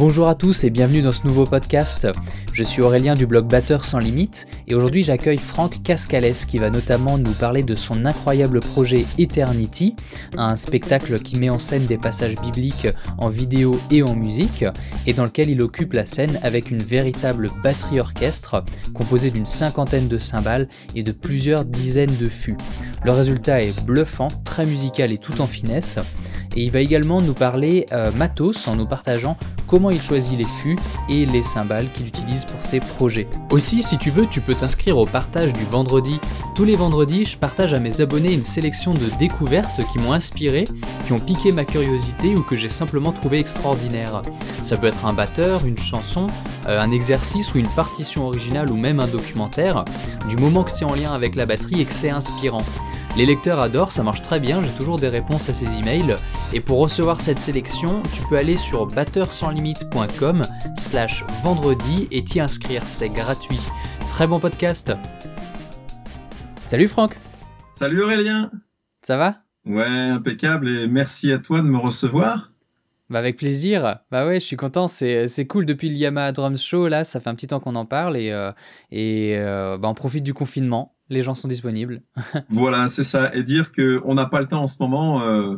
Bonjour à tous et bienvenue dans ce nouveau podcast. Je suis Aurélien du blog Batteur sans limite et aujourd'hui j'accueille Franck Cascales qui va notamment nous parler de son incroyable projet Eternity, un spectacle qui met en scène des passages bibliques en vidéo et en musique et dans lequel il occupe la scène avec une véritable batterie orchestre composée d'une cinquantaine de cymbales et de plusieurs dizaines de fûts. Le résultat est bluffant, très musical et tout en finesse. Et il va également nous parler euh, matos en nous partageant comment il choisit les fûts et les cymbales qu'il utilise pour ses projets. Aussi, si tu veux, tu peux t'inscrire au partage du vendredi. Tous les vendredis, je partage à mes abonnés une sélection de découvertes qui m'ont inspiré, qui ont piqué ma curiosité ou que j'ai simplement trouvé extraordinaire. Ça peut être un batteur, une chanson, euh, un exercice ou une partition originale ou même un documentaire, du moment que c'est en lien avec la batterie et que c'est inspirant. Les lecteurs adorent, ça marche très bien, j'ai toujours des réponses à ces emails. Et pour recevoir cette sélection, tu peux aller sur batteursanslimite.com slash vendredi et t'y inscrire, c'est gratuit. Très bon podcast Salut Franck Salut Aurélien Ça va? Ouais, impeccable et merci à toi de me recevoir. Bah avec plaisir. Bah ouais, je suis content. C'est, cool depuis le Yamaha Drums Show. Là, ça fait un petit temps qu'on en parle et, euh, et euh, bah on profite du confinement les gens sont disponibles. voilà, c'est ça. Et dire qu'on n'a pas le temps en ce moment, euh,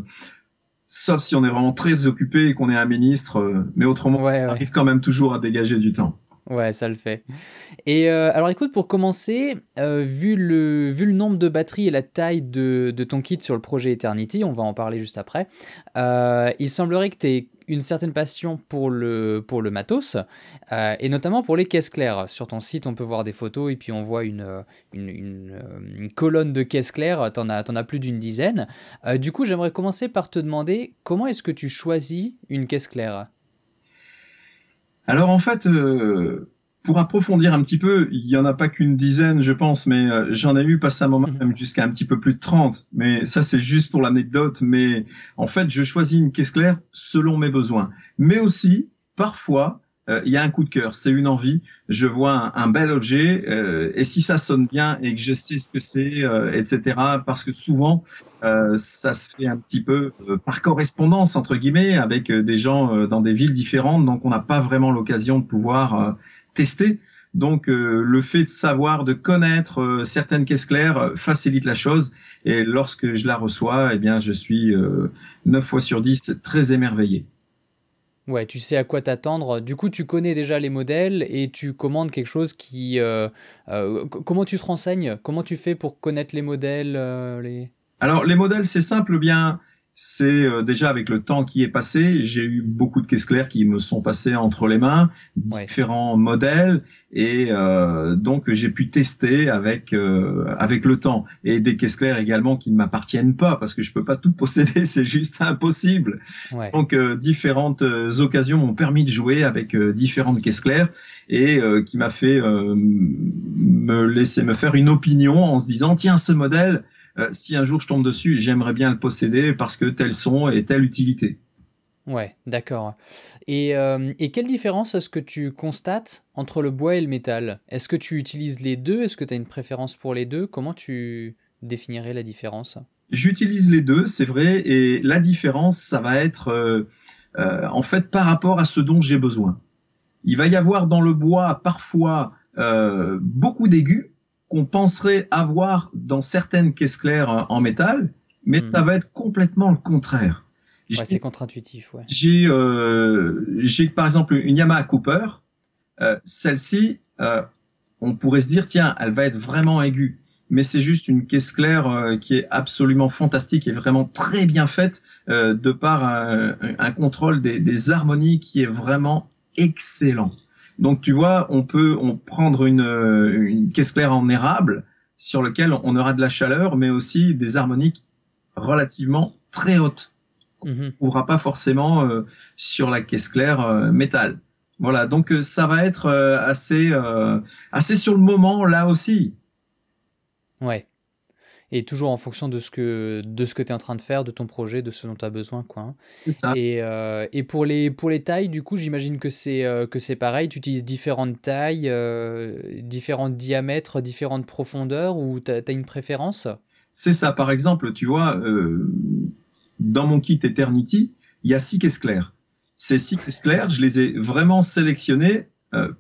sauf si on est vraiment très occupé et qu'on est un ministre, euh, mais autrement, on arrive quand même toujours à dégager du temps. Ouais, ça le fait. Et euh, alors écoute, pour commencer, vu, le, vu le nombre de batteries et la taille de, de, ton kit sur le projet Eternity, on va en parler juste après, il semblerait que tu aies une certaine passion pour le, matos, euh, et notamment pour les caisses claires. Sur ton site, on peut voir des photos, et puis on voit une, une, euh, colonne de caisses claires, tu en, as plus d'une dizaine. Euh, du coup, j'aimerais commencer par te demander, comment est-ce que tu choisis une caisse claire? Alors en fait, pour approfondir un petit peu, il y en a pas qu'une dizaine, je pense, mais euh, j'en ai eu passé un moment mhm. même jusqu'à un petit peu plus de 30. Mais ça, c'est juste pour l'anecdote. Mais en fait, je choisis une caisse claire selon mes besoins. Mais aussi, parfois, euh, il y a un coup de cœur, c'est une envie. Je vois un, bel objet euh, et si ça sonne bien et que je sais ce que c'est, etc. Parce que souvent, ça se fait un petit peu par correspondance entre guillemets avec des gens dans des villes différentes, donc on n'a pas vraiment l'occasion de pouvoir tester. Donc euh, le fait de savoir, de connaître euh, certaines caisses claires euh, facilite la chose. Et lorsque je la reçois, eh bien je suis 9 fois sur 10 très émerveillé. Ouais, tu sais à quoi t'attendre. Du coup, tu connais déjà les modèles et tu commandes quelque chose qui... comment tu te renseignes? Comment tu fais pour connaître les modèles les... Alors les modèles, c'est simple, bien c'est euh, déjà avec le temps qui est passé, j'ai eu beaucoup de caisses claires qui me sont passées entre les mains, différents modèles, et euh, donc j'ai pu tester avec euh, avec le temps. Et des caisses claires également qui ne m'appartiennent pas parce que je peux pas tout posséder, c'est juste impossible. Donc différentes occasions m'ont permis de jouer avec différentes caisses claires et qui m'a fait me laisser me faire une opinion en se disant tiens ce modèle euh, si un jour je tombe dessus, j'aimerais bien le posséder parce que tel son et telle utilité. Ouais, d'accord. Et, euh, et, quelle différence est-ce que tu constates entre le bois et le métal? Est-ce que tu utilises les deux? Est-ce que tu as une préférence pour les deux? Comment tu définirais la différence? J'utilise les deux, c'est vrai, et la différence, ça va être euh, en fait par rapport à ce dont j'ai besoin. Il va y avoir dans le bois parfois beaucoup d'aigus, qu'on penserait avoir dans certaines caisses claires euh, en métal, mais mhm. ça va être complètement le contraire. Ouais, c'est contre-intuitif. Ouais. J'ai, euh, j'ai par exemple une Yamaha Cooper. Euh, celle-ci, euh, on pourrait se dire tiens, elle va être vraiment aiguë, mais c'est juste une caisse claire qui est absolument fantastique et vraiment très bien faite de par un, un contrôle des, des, harmonies qui est vraiment excellent. Donc tu vois, on peut on prendre une, une caisse claire en érable sur lequel on aura de la chaleur, mais aussi des harmoniques relativement très hautes. On ne trouvera pas forcément euh, sur la caisse claire euh, métal. Voilà, donc euh, ça va être assez assez sur le moment là aussi. Ouais et toujours en fonction de ce que, de ce que tu es en train de faire, de ton projet, de ce dont tu as besoin. Quoi, hein. Ça. Et, euh, et, pour, les, pour les tailles, du coup, j'imagine que c'est euh, que c'est pareil. Tu utilises différentes tailles, euh, différents diamètres, différentes profondeurs, ou tu as, une préférence? C'est ça. Par exemple, tu vois, dans mon kit Eternity, il y a six caisses claires. ces six caisses claires, je les ai vraiment sélectionnées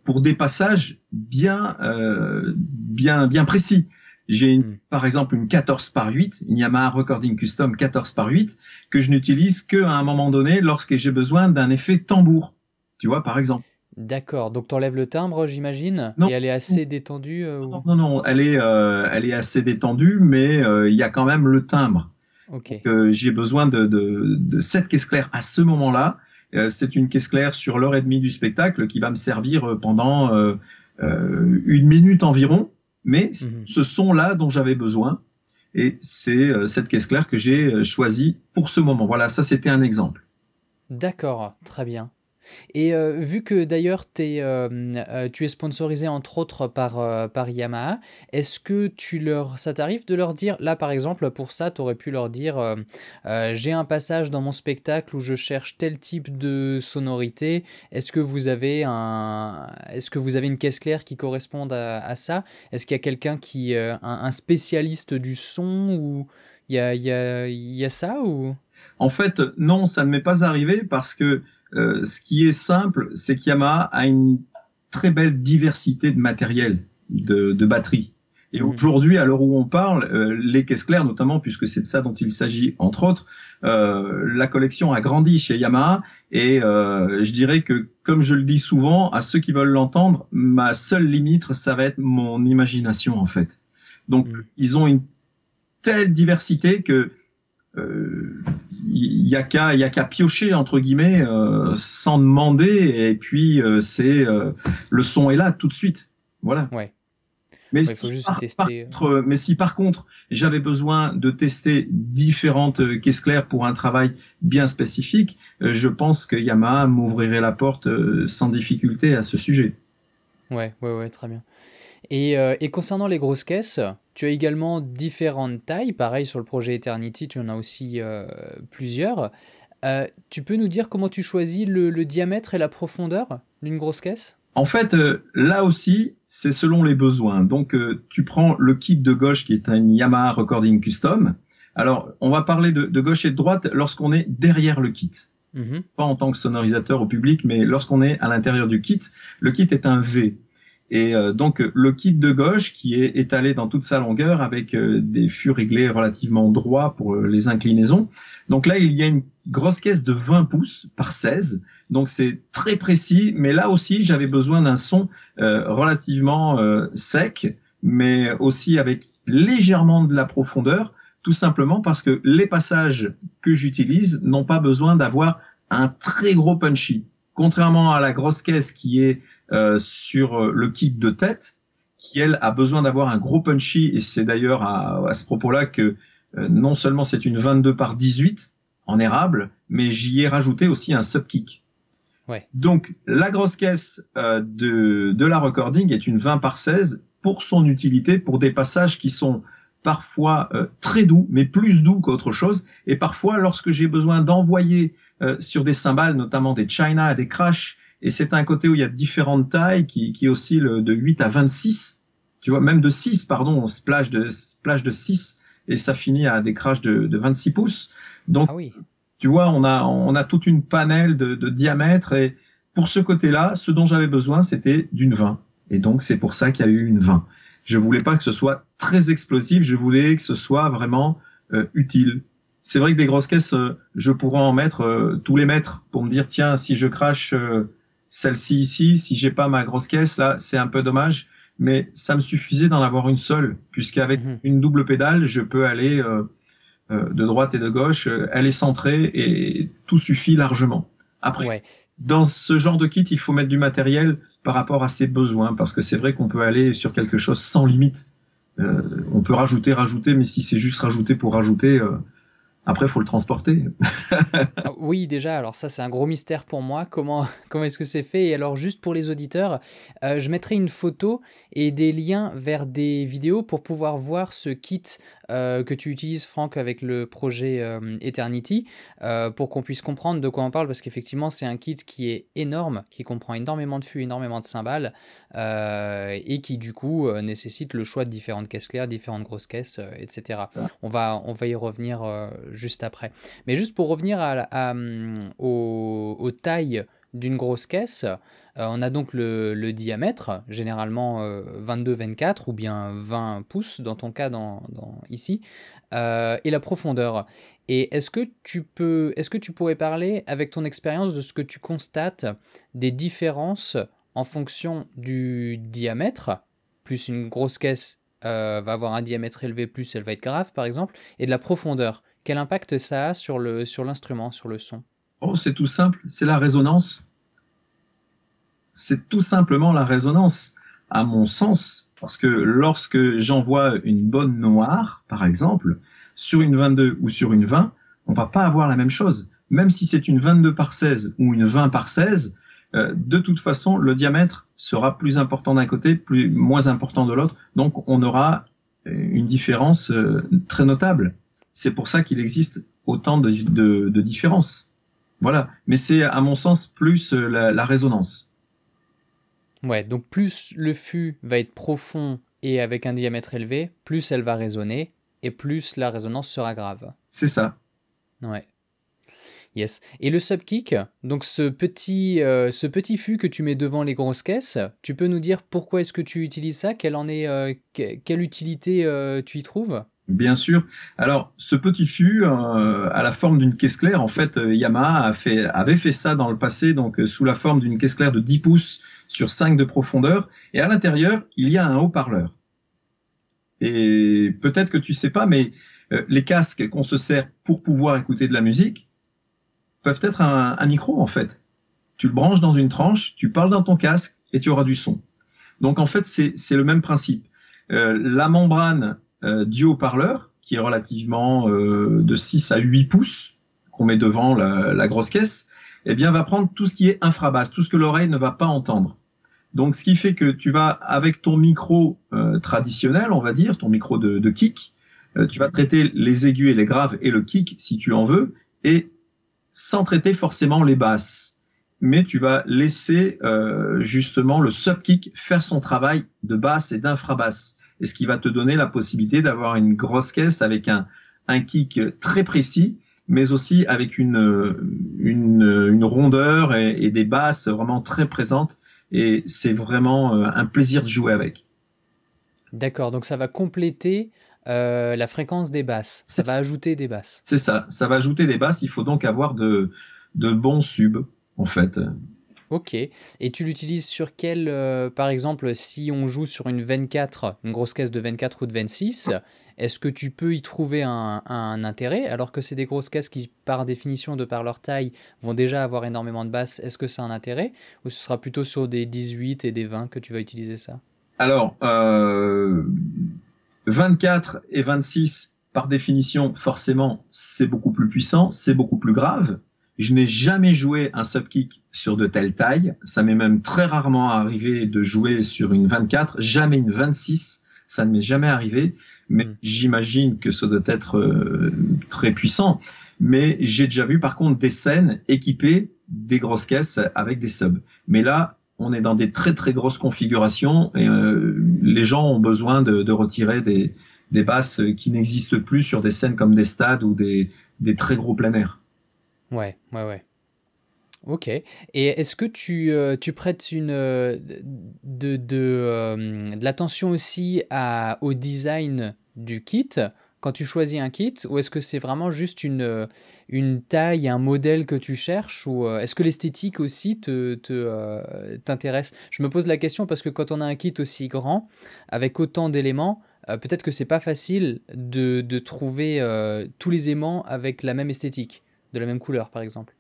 pour des passages bien, euh, bien, bien précis. J'ai hmm. par exemple une 14 par 8, une Yamaha Recording Custom 14 par 8, que je n'utilise qu'à un moment donné lorsque j'ai besoin d'un effet tambour. Tu vois, par exemple. D'accord, donc tu enlèves le timbre, j'imagine, et elle est assez détendue euh, non, non, elle est, elle est assez détendue, mais il y a quand même le timbre. Okay. j'ai besoin de, de, de cette caisse claire à ce moment-là. Euh, c'est une caisse claire sur l'heure et demie du spectacle qui va me servir euh, pendant euh, une minute environ. Mais mhm. ce sont là dont j'avais besoin. Et c'est cette caisse claire que j'ai choisie pour ce moment. Voilà, ça c'était un exemple. D'accord, très bien. Et euh, vu que d'ailleurs euh, euh, tu es sponsorisé entre autres par, par Yamaha, est-ce que tu leur, ça t'arrive de leur dire, là par exemple pour ça, tu aurais pu leur dire, j'ai un passage dans mon spectacle où je cherche tel type de sonorité, est-ce que vous avez un, est-ce que vous avez une caisse claire qui corresponde à, ça? Est-ce qu'il y a quelqu'un qui, un, un, spécialiste du son ou il y a, y, a, y a ça ou? En fait, non, ça ne m'est pas arrivé parce que euh, ce qui est simple, c'est qu'Yamaha a une très belle diversité de matériel, de, de batterie. Et mmh. aujourd'hui, à l'heure où on parle, euh, les caisses claires, notamment, puisque c'est de ça dont il s'agit, entre autres, euh, la collection a grandi chez Yamaha. Et euh, je dirais que, comme je le dis souvent, à ceux qui veulent l'entendre, ma seule limite, ça va être mon imagination, en fait. Donc, mmh. ils ont une telle diversité que il y a qu'à y a qu'à piocher entre guillemets euh, sans demander et puis euh, c'est le son est là tout de suite voilà ouais. Mais, si par, contre, mais si par contre j'avais besoin de tester différentes caisses claires pour un travail bien spécifique, je pense que Yamaha m'ouvrirait la porte sans difficulté à ce sujet. Ouais, ouais, ouais, très bien. Et, et concernant les grosses caisses, tu as également différentes tailles. Pareil, sur le projet Eternity, tu en as aussi euh, plusieurs. Euh, tu peux nous dire comment tu choisis le, diamètre et la profondeur d'une grosse caisse? En fait, euh, là aussi, c'est selon les besoins. Donc, tu prends le kit de gauche qui est un Yamaha Recording Custom. Alors, on va parler de, gauche et de droite lorsqu'on est derrière le kit. Mm-hmm. Pas en tant que sonorisateur au public, mais lorsqu'on est à l'intérieur du kit. Le kit est un V. Et euh, donc le kit de gauche qui est étalé dans toute sa longueur avec euh, des fûts réglés relativement droits pour euh, les inclinaisons. Donc là, il y a une grosse caisse de 20 pouces par 16. Donc c'est très précis, mais là aussi, j'avais besoin d'un son relativement sec, mais aussi avec légèrement de la profondeur, tout simplement parce que les passages que j'utilise n'ont pas besoin d'avoir un très gros punchy. Contrairement à la grosse caisse qui est euh, sur euh, le kit de tête, qui elle a besoin d'avoir un gros punchy, et c'est d'ailleurs à, ce propos-là que euh, non seulement c'est une 22 par 18 en érable, mais j'y ai rajouté aussi un subkick. Ouais. Donc la grosse caisse de, de la recording est une 20 par 16 pour son utilité, pour des passages qui sont parfois très doux, mais plus doux qu'autre chose. Et parfois, lorsque j'ai besoin d'envoyer sur des cymbales, notamment des China, des Crash, et c'est un côté où il y a différentes tailles qui, qui oscillent de 8 à 26. Tu vois, même de 6, pardon, on splash de, splash de 6 et ça finit à des crashs de, de 26 pouces. Donc, ah oui. tu vois, on a, on a toute une panel de, de diamètre et pour ce côté-là, ce dont j'avais besoin, c'était d'une 20. Et donc, c'est pour ça qu'il y a eu une 20. Je voulais pas que ce soit très explosif, je voulais que ce soit vraiment euh, utile. C'est vrai que des grosses caisses, euh, je pourrais en mettre euh, tous les mètres pour me dire, tiens, si je crache celle-ci ici, si j'ai pas ma grosse caisse, là, c'est un peu dommage, mais ça me suffisait d'en avoir une seule, puisqu'avec mhm. une double pédale, je peux aller euh, euh, de droite et de gauche, euh, elle est centrée et tout suffit largement. Après, dans ce genre de kit, il faut mettre du matériel par rapport à ses besoins, parce que c'est vrai qu'on peut aller sur quelque chose sans limite. on peut rajouter, rajouter, mais si c'est juste rajouter pour rajouter, après, il faut le transporter. Ah oui, déjà, alors ça, c'est un gros mystère pour moi. Comment, comment est-ce que c'est fait? Et alors, juste pour les auditeurs, euh, je mettrai une photo et des liens vers des vidéos pour pouvoir voir ce kit euh, que tu utilises, Franck, avec le projet euh, Eternity, euh, pour qu'on puisse comprendre de quoi on parle, parce qu'effectivement, c'est un kit qui est énorme, qui comprend énormément de fûts, énormément de cymbales, et qui, du coup, nécessite le choix de différentes caisses claires, différentes grosses caisses, etc. On va, on va y revenir juste après. Mais juste pour revenir à, aux tailles d'une grosse caisse, euh, on a donc le, diamètre, généralement 22-24 euh, ou bien 20 pouces dans ton cas dans, ici, euh, et la profondeur. Et est-ce que tu peux, est-ce que tu pourrais parler avec ton expérience de ce que tu constates des différences en fonction du diamètre, plus une grosse caisse va avoir un diamètre élevé, plus elle va être grave par exemple, et de la profondeur. Quel impact ça a sur le sur l'instrument, sur le son? Oh, c'est tout simple, c'est la résonance c'est tout simplement la résonance, à mon sens, parce que lorsque j'envoie une bonne noire, par exemple, sur une 22 ou sur une 20, on va pas avoir la même chose. Même si c'est une 22 par 16 ou une 20 par 16, euh, de toute façon, le diamètre sera plus important d'un côté, plus moins important de l'autre. Donc, on aura une différence euh, très notable. C'est pour ça qu'il existe autant de, différences. Voilà. Mais c'est, à mon sens, plus euh, la résonance. Ouais, donc plus le fût va être profond et avec un diamètre élevé, plus elle va résonner et plus la résonance sera grave. C'est ça. Ouais. Yes. Et le subkick, donc ce petit, euh, ce petit fût que tu mets devant les grosses caisses, tu peux nous dire pourquoi est-ce que tu utilises ça? Quelle en est, euh, quelle utilité euh, tu y trouves? Bien sûr. Alors, ce petit fût euh, à la forme d'une caisse claire, en fait, euh, Yamaha a fait, avait fait ça dans le passé, donc euh, sous la forme d'une caisse claire de 10 pouces sur 5 de profondeur. Et à l'intérieur, il y a un haut-parleur. Et peut-être que tu sais pas, mais les casques qu'on se sert pour pouvoir écouter de la musique peuvent être un, micro, en fait. Tu le branches dans une tranche, tu parles dans ton casque et tu auras du son. Donc, en fait, c'est le même principe. la membrane euh, du haut-parleur, qui est relativement euh, de 6 à 8 pouces, qu'on met devant la, grosse caisse, eh bien, va prendre tout ce qui est infrabasse, tout ce que l'oreille ne va pas entendre. Donc, ce qui fait que tu vas, avec ton micro euh, traditionnel, on va dire, ton micro de, kick, tu vas traiter les aigus et les graves et le kick, si tu en veux, et sans traiter forcément les basses. Mais tu vas laisser justement le sub-kick faire son travail de basse et d'infrabasse et ce qui va te donner la possibilité d'avoir une grosse caisse avec un, un kick très précis, mais aussi avec une, une, une rondeur et, des basses vraiment très présentes? Et c'est vraiment euh, un plaisir de jouer avec. D'accord, donc ça va compléter euh, la fréquence des basses. Ça va ajouter des basses. C'est ça, ça va ajouter des basses. Il faut donc avoir de, de bons subs, en fait. Ok. Et tu l'utilises sur quel, euh, par exemple, si on joue sur une 24, une grosse caisse de 24 ou de 26, est-ce que tu peux y trouver un, intérêt alors que c'est des grosses caisses qui, par définition, de par leur taille, vont déjà avoir énormément de basses Est-ce que c'est un intérêt Ou ce sera plutôt sur des 18 et des 20 que tu vas utiliser ça? Alors, euh, 24 et 26, par définition, forcément, c'est beaucoup plus puissant, c'est beaucoup plus grave. Je n'ai jamais joué un subkick sur de telle taille. Ça m'est même très rarement arrivé de jouer sur une 24, jamais une 26. Ça ne m'est jamais arrivé, mais hmm. j'imagine que ça doit être euh, très puissant. Mais j'ai déjà vu par contre des scènes équipées des grosses caisses avec des subs. Mais là, on est dans des très très grosses configurations et euh, les gens ont besoin de, retirer des, des basses qui n'existent plus sur des scènes comme des stades ou des, des très gros plein air. Ouais, ouais, ouais. Ok. Et est-ce que tu, euh, tu prêtes une, euh, de, de, euh, de l'attention aussi au design du kit quand tu choisis un kit ou est-ce que c'est vraiment juste une, une taille, un modèle que tu cherches ou est-ce que l'esthétique aussi te, te, t'intéresse? Je me pose la question parce que quand on a un kit aussi grand, avec autant d'éléments, peut-être que c'est pas facile de, de trouver tous les aimants avec la même esthétique de la même couleur, par exemple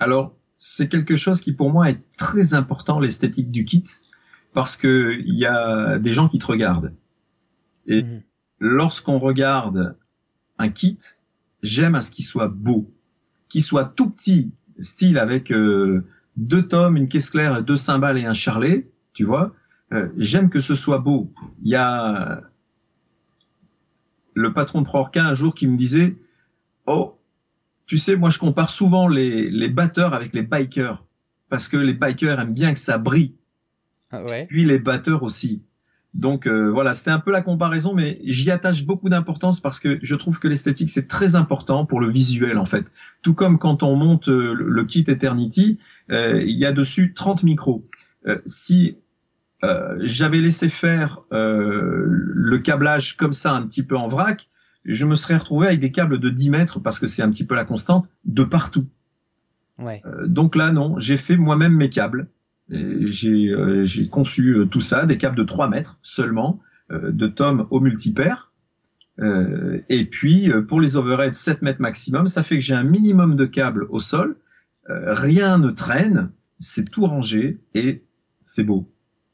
Alors, c'est quelque chose qui pour moi est très important, l'esthétique du kit, parce que il y a des gens qui te regardent. Et mhm. lorsqu'on regarde un kit, j'aime à ce qu'il soit beau, qu'il soit tout petit, style avec euh, deux tomes, une caisse claire, deux cymbales et un charlet, tu vois. Euh, j'aime que ce soit beau. Il y a le patron de Proorca un jour qui me disait, oh, tu sais, moi je compare souvent les, les batteurs avec les bikers parce que les bikers aiment bien que ça brille. Ah ouais. Puis les batteurs aussi. Donc euh, voilà, c'était un peu la comparaison, mais j'y attache beaucoup d'importance parce que je trouve que l'esthétique c'est très important pour le visuel en fait. Tout comme quand on monte euh, le kit Eternity, euh, il y a dessus 30 micros. si j'avais laissé faire le câblage comme ça un petit peu en vrac, je me serais retrouvé avec des câbles de 10 mètres parce que c'est un petit peu la constante de partout. Ouais. donc là non, j'ai fait moi-même mes câbles. Euh, j'ai conçu euh, tout ça, des câbles de 3 mètres seulement, euh, de tomes au multipaire. et puis pour les overheads 7 mètres maximum, ça fait que j'ai un minimum de câbles au sol, rien ne traîne, c'est tout rangé et c'est beau.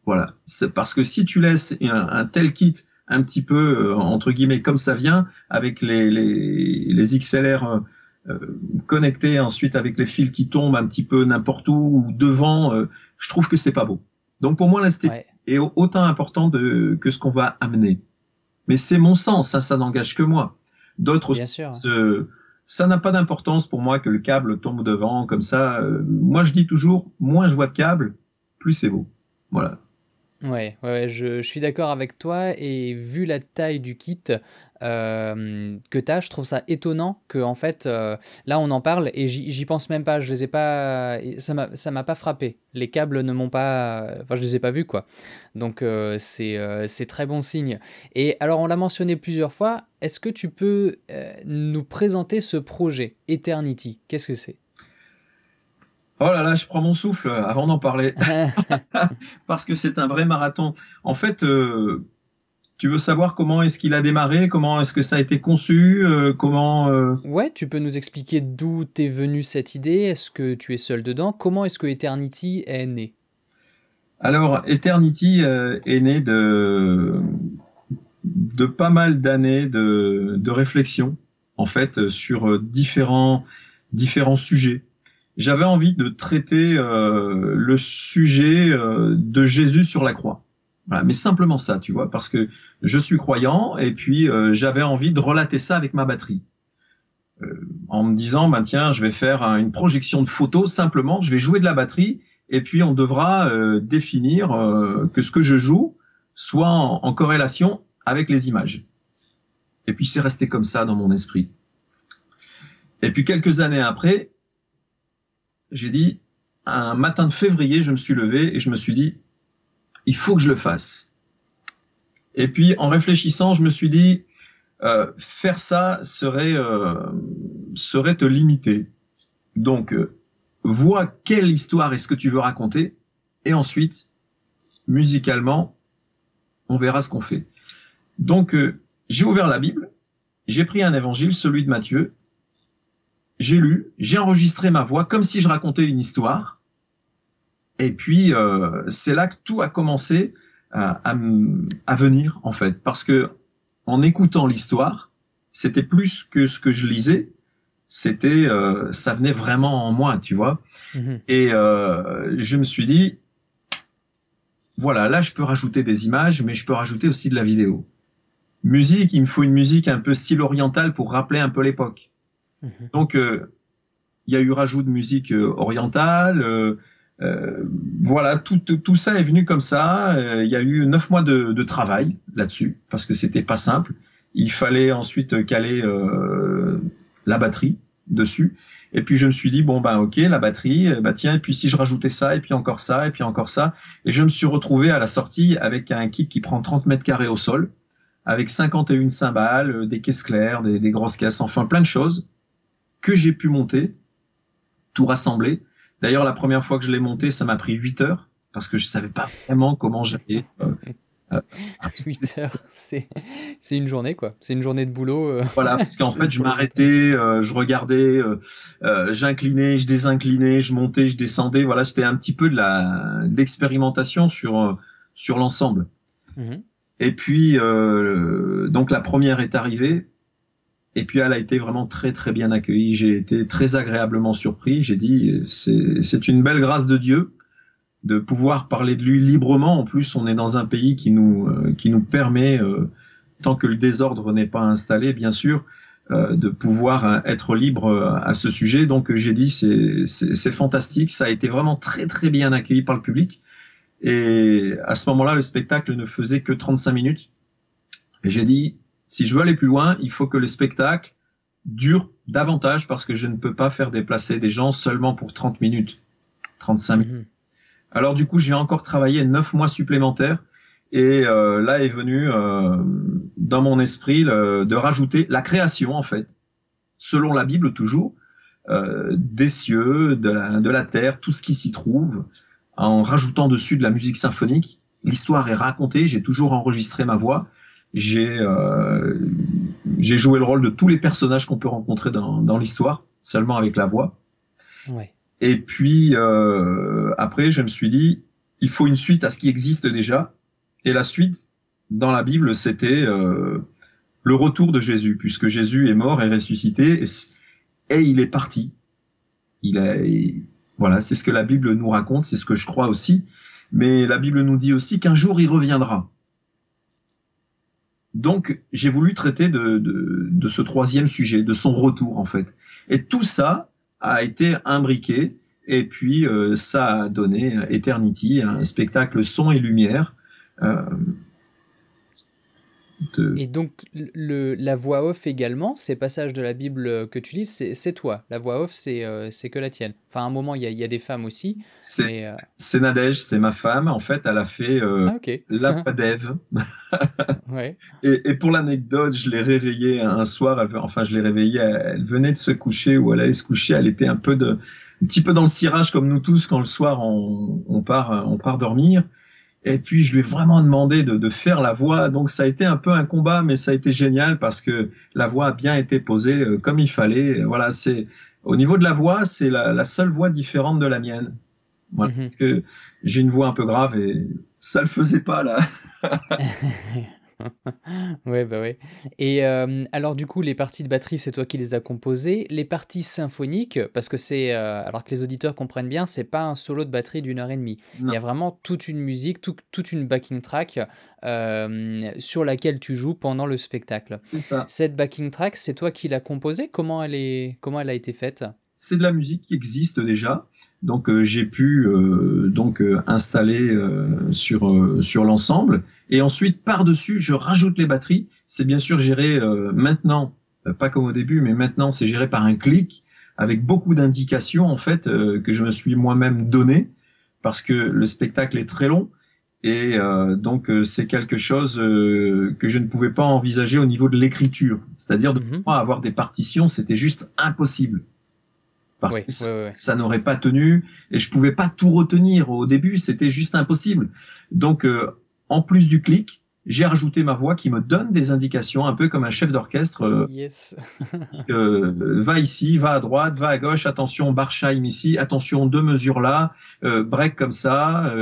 Voilà. C'est parce que si tu laisses un, tel kit un petit peu entre guillemets comme ça vient, avec les, les, les XLR euh, connecté ensuite avec les fils qui tombent un petit peu n'importe où ou devant, euh, je trouve que c'est pas beau. Donc pour moi l'esthétique est autant important de, que ce qu'on va amener. Mais c'est mon sens, ça, ça n'engage que moi. D'autres, ça n'a pas d'importance pour moi que le câble tombe devant comme ça. Euh, moi je dis toujours, moins je vois de câbles, plus c'est beau. Voilà. Ouais, ouais, je, suis d'accord avec toi et vu la taille du kit, euh, que tu as. Je trouve ça étonnant que, en fait, euh, là, on en parle et j'y pense même pas. Je les ai pas. Ça m'a pas frappé. Les câbles ne m'ont pas. Enfin, je les ai pas vus, quoi. Donc, euh, c'est très bon signe. Et alors, on l'a mentionné plusieurs fois. Est-ce que tu peux nous présenter ce projet, Eternity? Qu'est-ce que c'est? Oh là là, je prends mon souffle avant d'en parler. Parce que c'est un vrai marathon. En fait, tu veux savoir comment est-ce qu'il a démarré, comment est-ce que ça a été conçu, euh, comment euh, Ouais, tu peux nous expliquer d'où t'es venue cette idée, est-ce que tu es seul dedans, comment est-ce que Eternity est né? Alors, Eternity euh, est né de de pas mal d'années de, de réflexion en fait sur différents différents sujets. J'avais envie de traiter le sujet de Jésus sur la croix voilà, mais simplement ça, tu vois, parce que je suis croyant et puis euh, j'avais envie de relater ça avec ma batterie. Euh, en me disant, ben tiens, je vais faire une projection de photos, simplement, je vais jouer de la batterie et puis on devra euh, définir que ce que je joue soit en, corrélation avec les images. Et puis c'est resté comme ça dans mon esprit. Et puis quelques années après, j'ai dit, un matin de février, je me suis levé et je me suis dit, il faut que je le fasse. Et puis en réfléchissant, je me suis dit, euh, faire ça serait, euh, serait te limiter. Donc, euh, vois quelle histoire est-ce que tu veux raconter, et ensuite, musicalement, on verra ce qu'on fait. Donc, j'ai ouvert la Bible, j'ai pris un évangile, celui de Matthieu, j'ai lu, j'ai enregistré ma voix comme si je racontais une histoire, et puis, euh, c'est là que tout a commencé à, à, venir, en fait. Parce que en écoutant l'histoire, c'était plus que ce que je lisais. C'était, euh, ça venait vraiment en moi, tu vois. Mhm. Et euh, je me suis dit, voilà, là, je peux rajouter des images, mais je peux rajouter aussi de la vidéo. Musique, il me faut une musique un peu style oriental pour rappeler un peu l'époque. Mhm. Donc, euh, il y a eu rajout de musique euh, orientale, euh, voilà, tout, tout, ça est venu comme ça. Il y a eu neuf mois de, de travail là-dessus parce que c'était pas simple. Il fallait ensuite caler la batterie dessus. Et puis je me suis dit bon ben ok la batterie, bah tiens et puis si je rajoutais ça et puis encore ça et puis encore ça et je me suis retrouvé à la sortie avec un kit qui prend 30 mètres carrés au sol, avec 51 cymbales, des caisses claires, des, des grosses caisses, enfin plein de choses que j'ai pu monter, tout rassembler D'ailleurs, la première fois que je l'ai monté, ça m'a pris 8 heures parce que je savais pas vraiment comment j'allais. Euh, 8 euh, heures, c'est une journée quoi. C'est une journée de boulot. Euh. Voilà, parce qu'en fait, je m'arrêtais, euh, je regardais, j'inclinais, je désinclinais, je montais, je descendais. Voilà, c'était un petit peu de la l'expérimentation sur sur l'ensemble. Mhm. Et puis, donc la première est arrivée. Et puis elle a été vraiment très très bien accueillie. J'ai été très agréablement surpris. J'ai dit c'est une belle grâce de Dieu de pouvoir parler de lui librement. En plus, on est dans un pays qui nous euh, qui nous permet euh, tant que le désordre n'est pas installé, bien sûr, euh, de pouvoir être libre à ce sujet. Donc j'ai dit c'est fantastique, ça a été vraiment très très bien accueilli par le public. Et à ce moment-là, le spectacle ne faisait que 35 minutes. Et j'ai dit si je veux aller plus loin, il faut que le spectacle dure davantage parce que je ne peux pas faire déplacer des gens seulement pour 30 minutes, 35 minutes. Mhm. Alors du coup, j'ai encore travaillé 9 mois supplémentaires et euh, là est venu euh, dans mon esprit de rajouter la création en fait, selon la Bible toujours, euh, des cieux, de la, de la terre, tout ce qui s'y trouve, en rajoutant dessus de la musique symphonique. L'histoire est racontée, j'ai toujours enregistré ma voix j'ai euh, joué le rôle de tous les personnages qu'on peut rencontrer dans, dans l'histoire, seulement avec la voix. Ouais. Et puis euh, après, je me suis dit, il faut une suite à ce qui existe déjà. Et la suite dans la Bible, c'était euh, le retour de Jésus, puisque Jésus est mort et ressuscité, et, et il est parti. Il a, voilà, c'est ce que la Bible nous raconte, c'est ce que je crois aussi. Mais la Bible nous dit aussi qu'un jour il reviendra. Donc, j'ai voulu traiter de, de, ce troisième sujet, de son retour en fait. Et tout ça a été imbriqué, et puis euh, ça a donné Eternity, un spectacle son et lumière. Euh, et donc, le, la voix off également, ces passages de la Bible que tu lis, c'est toi. La voix off, c'est euh, c'est que la tienne. Enfin, à un moment, il y a, y a, des femmes aussi. C'est euh... Nadège, c'est ma femme. En fait, elle a fait euh, ah, la Padev. ouais. et, et, pour l'anecdote, je l'ai réveillée un soir. Elle, enfin, je l'ai réveillée. Elle, venait de se coucher ou elle allait se coucher. Elle était un peu de, un petit peu dans le cirage comme nous tous quand le soir on, on part, on part dormir. Et puis je lui ai vraiment demandé de, de, faire la voix. Donc ça a été un peu un combat, mais ça a été génial parce que la voix a bien été posée euh, comme il fallait. Voilà, c'est au niveau de la voix, c'est la, la, seule voix différente de la mienne. Voilà, mhm. Parce que j'ai une voix un peu grave et ça le faisait pas là. ouais, bah ouais. Et euh, alors, du coup, les parties de batterie, c'est toi qui les as composées. Les parties symphoniques, parce que c'est. Euh, alors que les auditeurs comprennent bien, c'est pas un solo de batterie d'une heure et demie. Il y a vraiment toute une musique, toute une backing track euh, sur laquelle tu joues pendant le spectacle. C'est ça. Cette backing track, c'est toi qui l'as composée? Comment elle, est... Comment elle a été faite? C'est de la musique qui existe déjà. Donc euh, j'ai pu euh, donc euh, installer sur sur l'ensemble. Et ensuite par dessus je rajoute les batteries. C'est bien sûr géré maintenant, pas comme au début, mais maintenant c'est géré par un clic avec beaucoup d'indications en fait que je me suis moi-même donné parce que le spectacle est très long. Et donc c'est quelque chose que je ne pouvais pas envisager au niveau de l'écriture, c'est-à-dire de mm avoir des partitions, c'était juste impossible parce que ça, n'aurait pas tenu et je pouvais pas tout retenir au début, c'était juste impossible. Donc euh, en plus du clic, j'ai rajouté ma voix qui me donne des indications, un peu comme un chef d'orchestre. Euh, yes. euh, va ici, va à droite, va à gauche, attention, Barsheim ici, attention, deux mesures là, euh, break comme ça.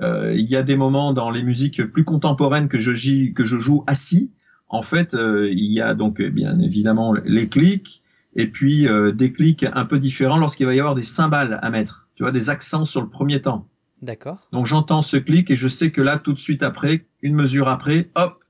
Euh, il y a des moments dans les musiques plus contemporaines que je, que je joue assis. En fait, il y a donc bien évidemment les clics, et puis euh, des clics un peu différents lorsqu'il va y avoir des cymbales à mettre, tu vois, des accents sur le premier temps. D'accord. Donc j'entends ce clic et je sais que là, tout de suite après, une mesure après, hop,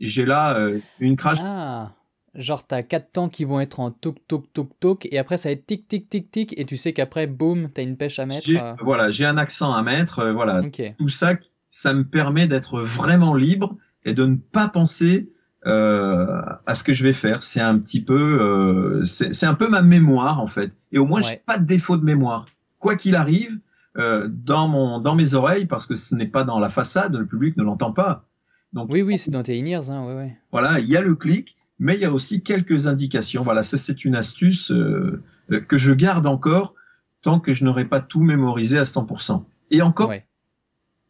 j'ai là euh, une crash. Ah, genre t'as quatre temps qui vont être en toc toc toc toc et après ça va être tic tic tic tic et tu sais qu'après, boum, t'as une pêche à mettre. Euh. Voilà, j'ai un accent à mettre, voilà. Tout ça, ça me permet d'être vraiment libre et de ne pas penser à ce que je vais faire. C'est un petit peu, euh, c'est un peu ma mémoire en fait. Et au moins, j'ai pas de défaut de mémoire. Quoi qu'il arrive, euh, dans mon, dans mes oreilles, parce que ce n'est pas dans la façade, le public ne l'entend pas. Donc, oui, oui, c'est dans tes in hein, ouais, ouais. Voilà, il y a le clic, mais il y a aussi quelques indications. Voilà, ça c'est une astuce euh, que je garde encore tant que je n'aurai pas tout mémorisé à 100%. Et encore,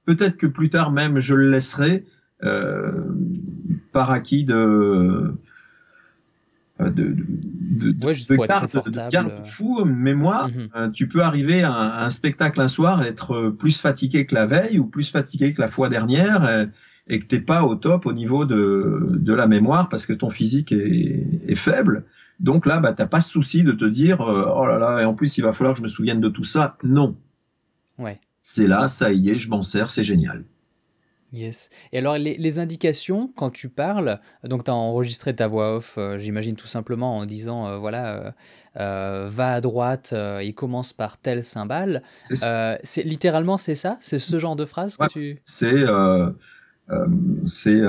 peut-être que plus tard même je le laisserai euh, par acquis de de, de, de, ouais, de garde, fou mémoire. Mhm. Euh, tu peux arriver à un, spectacle un soir, être plus fatigué que la veille ou plus fatigué que la fois dernière euh, et, que t'es pas au top au niveau de, de la mémoire parce que ton physique est, est faible. Donc là, bah, t'as pas de souci de te dire oh là là, et en plus il va falloir que je me souvienne de tout ça. Non. Ouais. C'est là, ça y est, je m'en sers, c'est génial. Yes. Et alors, les, indications, quand tu parles, donc tu as enregistré ta voix off, euh, j'imagine tout simplement en disant, euh, voilà, euh, va à droite, il commence par tel cymbale. C'est littéralement, c'est ça? C'est ce genre de phrase que tu... C'est... c'est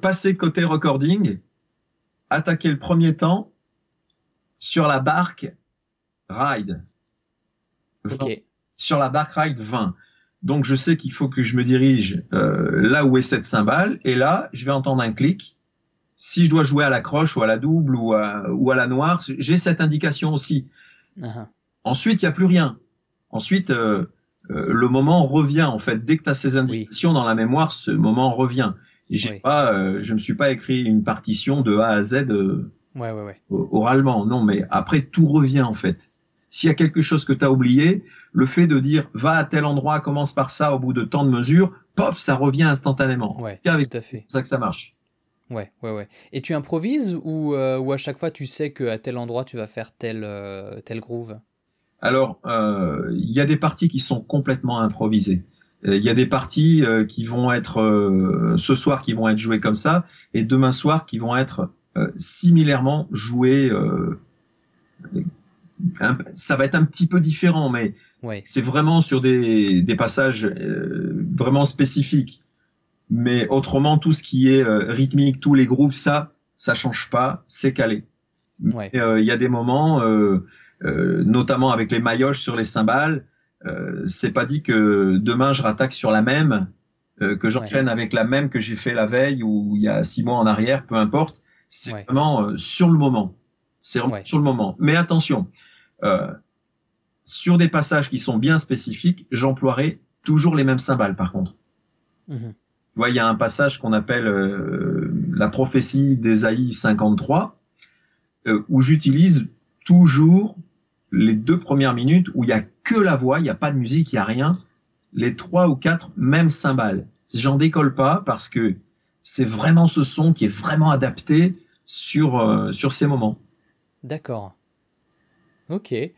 passer côté recording, attaquer le premier temps sur la barque ride. Ok sur la Dark Ride 20. Donc je sais qu'il faut que je me dirige euh, là où est cette cymbale, et là, je vais entendre un clic. Si je dois jouer à la croche ou à la double ou à, ou à la noire, j'ai cette indication aussi. Uh-huh. Ensuite, il n'y a plus rien. Ensuite, euh, euh, le moment revient en fait. Dès que tu as ces indications dans la mémoire, ce moment revient. J'ai pas, je me suis pas écrit une partition de A à Z ouais, ouais, oralement. Non, mais après tout revient en fait. S'il y a quelque chose que tu as oublié, le fait de dire va à tel endroit, commence par ça au bout de tant de mesures, pof, ça revient instantanément. Ouais, tout à fait. C'est ça que ça marche. Ouais, ouais, ouais. Et tu improvises ou, euh, ou à chaque fois tu sais qu'à tel endroit tu vas faire tel, euh, tel groove? Alors, euh, il y a des parties qui sont complètement improvisées. Il y a des parties qui vont être ce soir qui vont être jouées comme ça et demain soir qui vont être similairement jouées ça va être un petit peu différent, mais c'est vraiment sur des, des passages euh, vraiment spécifiques. Mais autrement, tout ce qui est euh, rythmique, tous les grooves, ça, ça change pas, c'est calé. Euh, il y a des moments, notamment avec les mailloches sur les cymbales, c'est pas dit que demain je rattaque sur la même, que j'enchaîne avec la même que j'ai fait la veille ou il y a six mois en arrière, peu importe. C'est vraiment sur le moment. C'est sur le moment. Mais attention, euh, sur des passages qui sont bien spécifiques, j'emploierai toujours les mêmes cymbales par contre. Mhm. il y a un passage qu'on appelle euh, la prophétie d'Ésaïe 53, euh, où j'utilise toujours les deux premières minutes où il y a que la voix, il n'y a pas de musique, il n'y a rien, les trois ou quatre mêmes cymbales. J'en décolle pas parce que c'est vraiment ce son qui est vraiment adapté sur, sur ces moments. D'accord. Ok. Et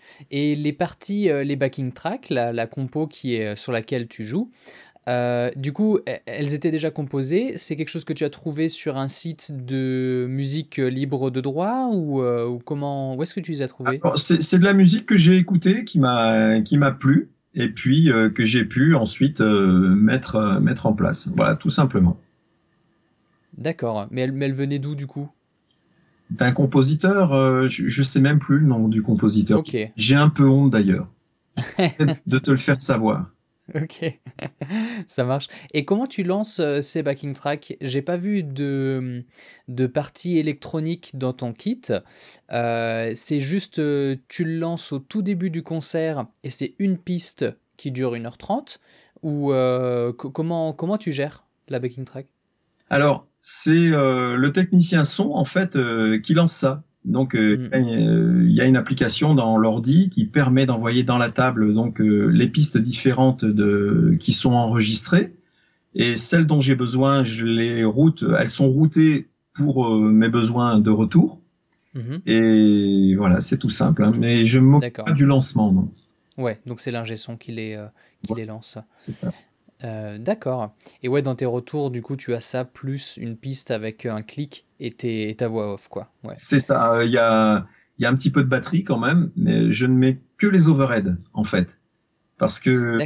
les parties, euh, les backing tracks, la, compo qui est euh, sur laquelle tu joues, euh, du coup, e, elles étaient déjà composées? C'est quelque chose que tu as trouvé sur un site de musique libre de droit ou, comment Où est-ce que tu les as trouvées? C'est de la musique que j'ai écoutée, qui m'a qui m'a plu, et puis que j'ai pu ensuite mettre mettre en place. Voilà, tout simplement. D'accord. Mais mais elle venait d'où du coup? D'un compositeur, euh, je, sais même plus le nom du compositeur. J'ai un peu honte d'ailleurs de te le faire savoir. Ok, ça marche. Et comment tu lances euh, ces backing tracks? J'ai pas vu de, de partie électronique dans ton kit. Euh, c'est juste, tu le lances au tout début du concert et c'est une piste qui dure 1h30 Ou comment, comment tu gères la backing track? Alors, c'est euh, le technicien son en fait euh, qui lance ça. Donc euh, mm. il y a une application dans l'ordi qui permet d'envoyer dans la table donc les pistes différentes de qui sont enregistrées et celles dont j'ai besoin, je les route, elles sont routées pour mes besoins de retour. Mm-hmm. Et voilà, c'est tout simple. Hein. mais je me pas du lancement, non. Ouais, donc c'est l'ingé son qui les, qui les lance. C'est ça. Euh, d'accord. Et ouais, dans tes retours, du coup, tu as ça plus une piste avec un clic et, ta voix off, quoi. Ouais. C'est ça. Il y a, y a un petit peu de batterie quand même, mais je ne mets que les overheads, en fait. Parce que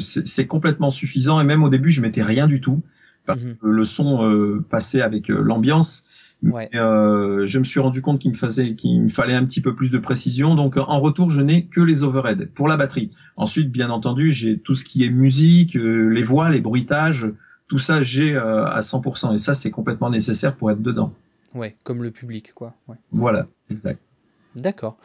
c'est complètement suffisant. Et même au début, je mettais rien du tout. Parce mhm. que le son euh, passait avec euh, l'ambiance. Ouais. Euh, je me suis rendu compte qu'il me, faisait, qu'il me fallait un petit peu plus de précision. Donc en retour, je n'ai que les overheads pour la batterie. Ensuite, bien entendu, j'ai tout ce qui est musique, euh, les voix, les bruitages, tout ça, j'ai euh, à 100%. Et ça, c'est complètement nécessaire pour être dedans. Ouais, comme le public, quoi. Ouais. Voilà, exact. D'accord.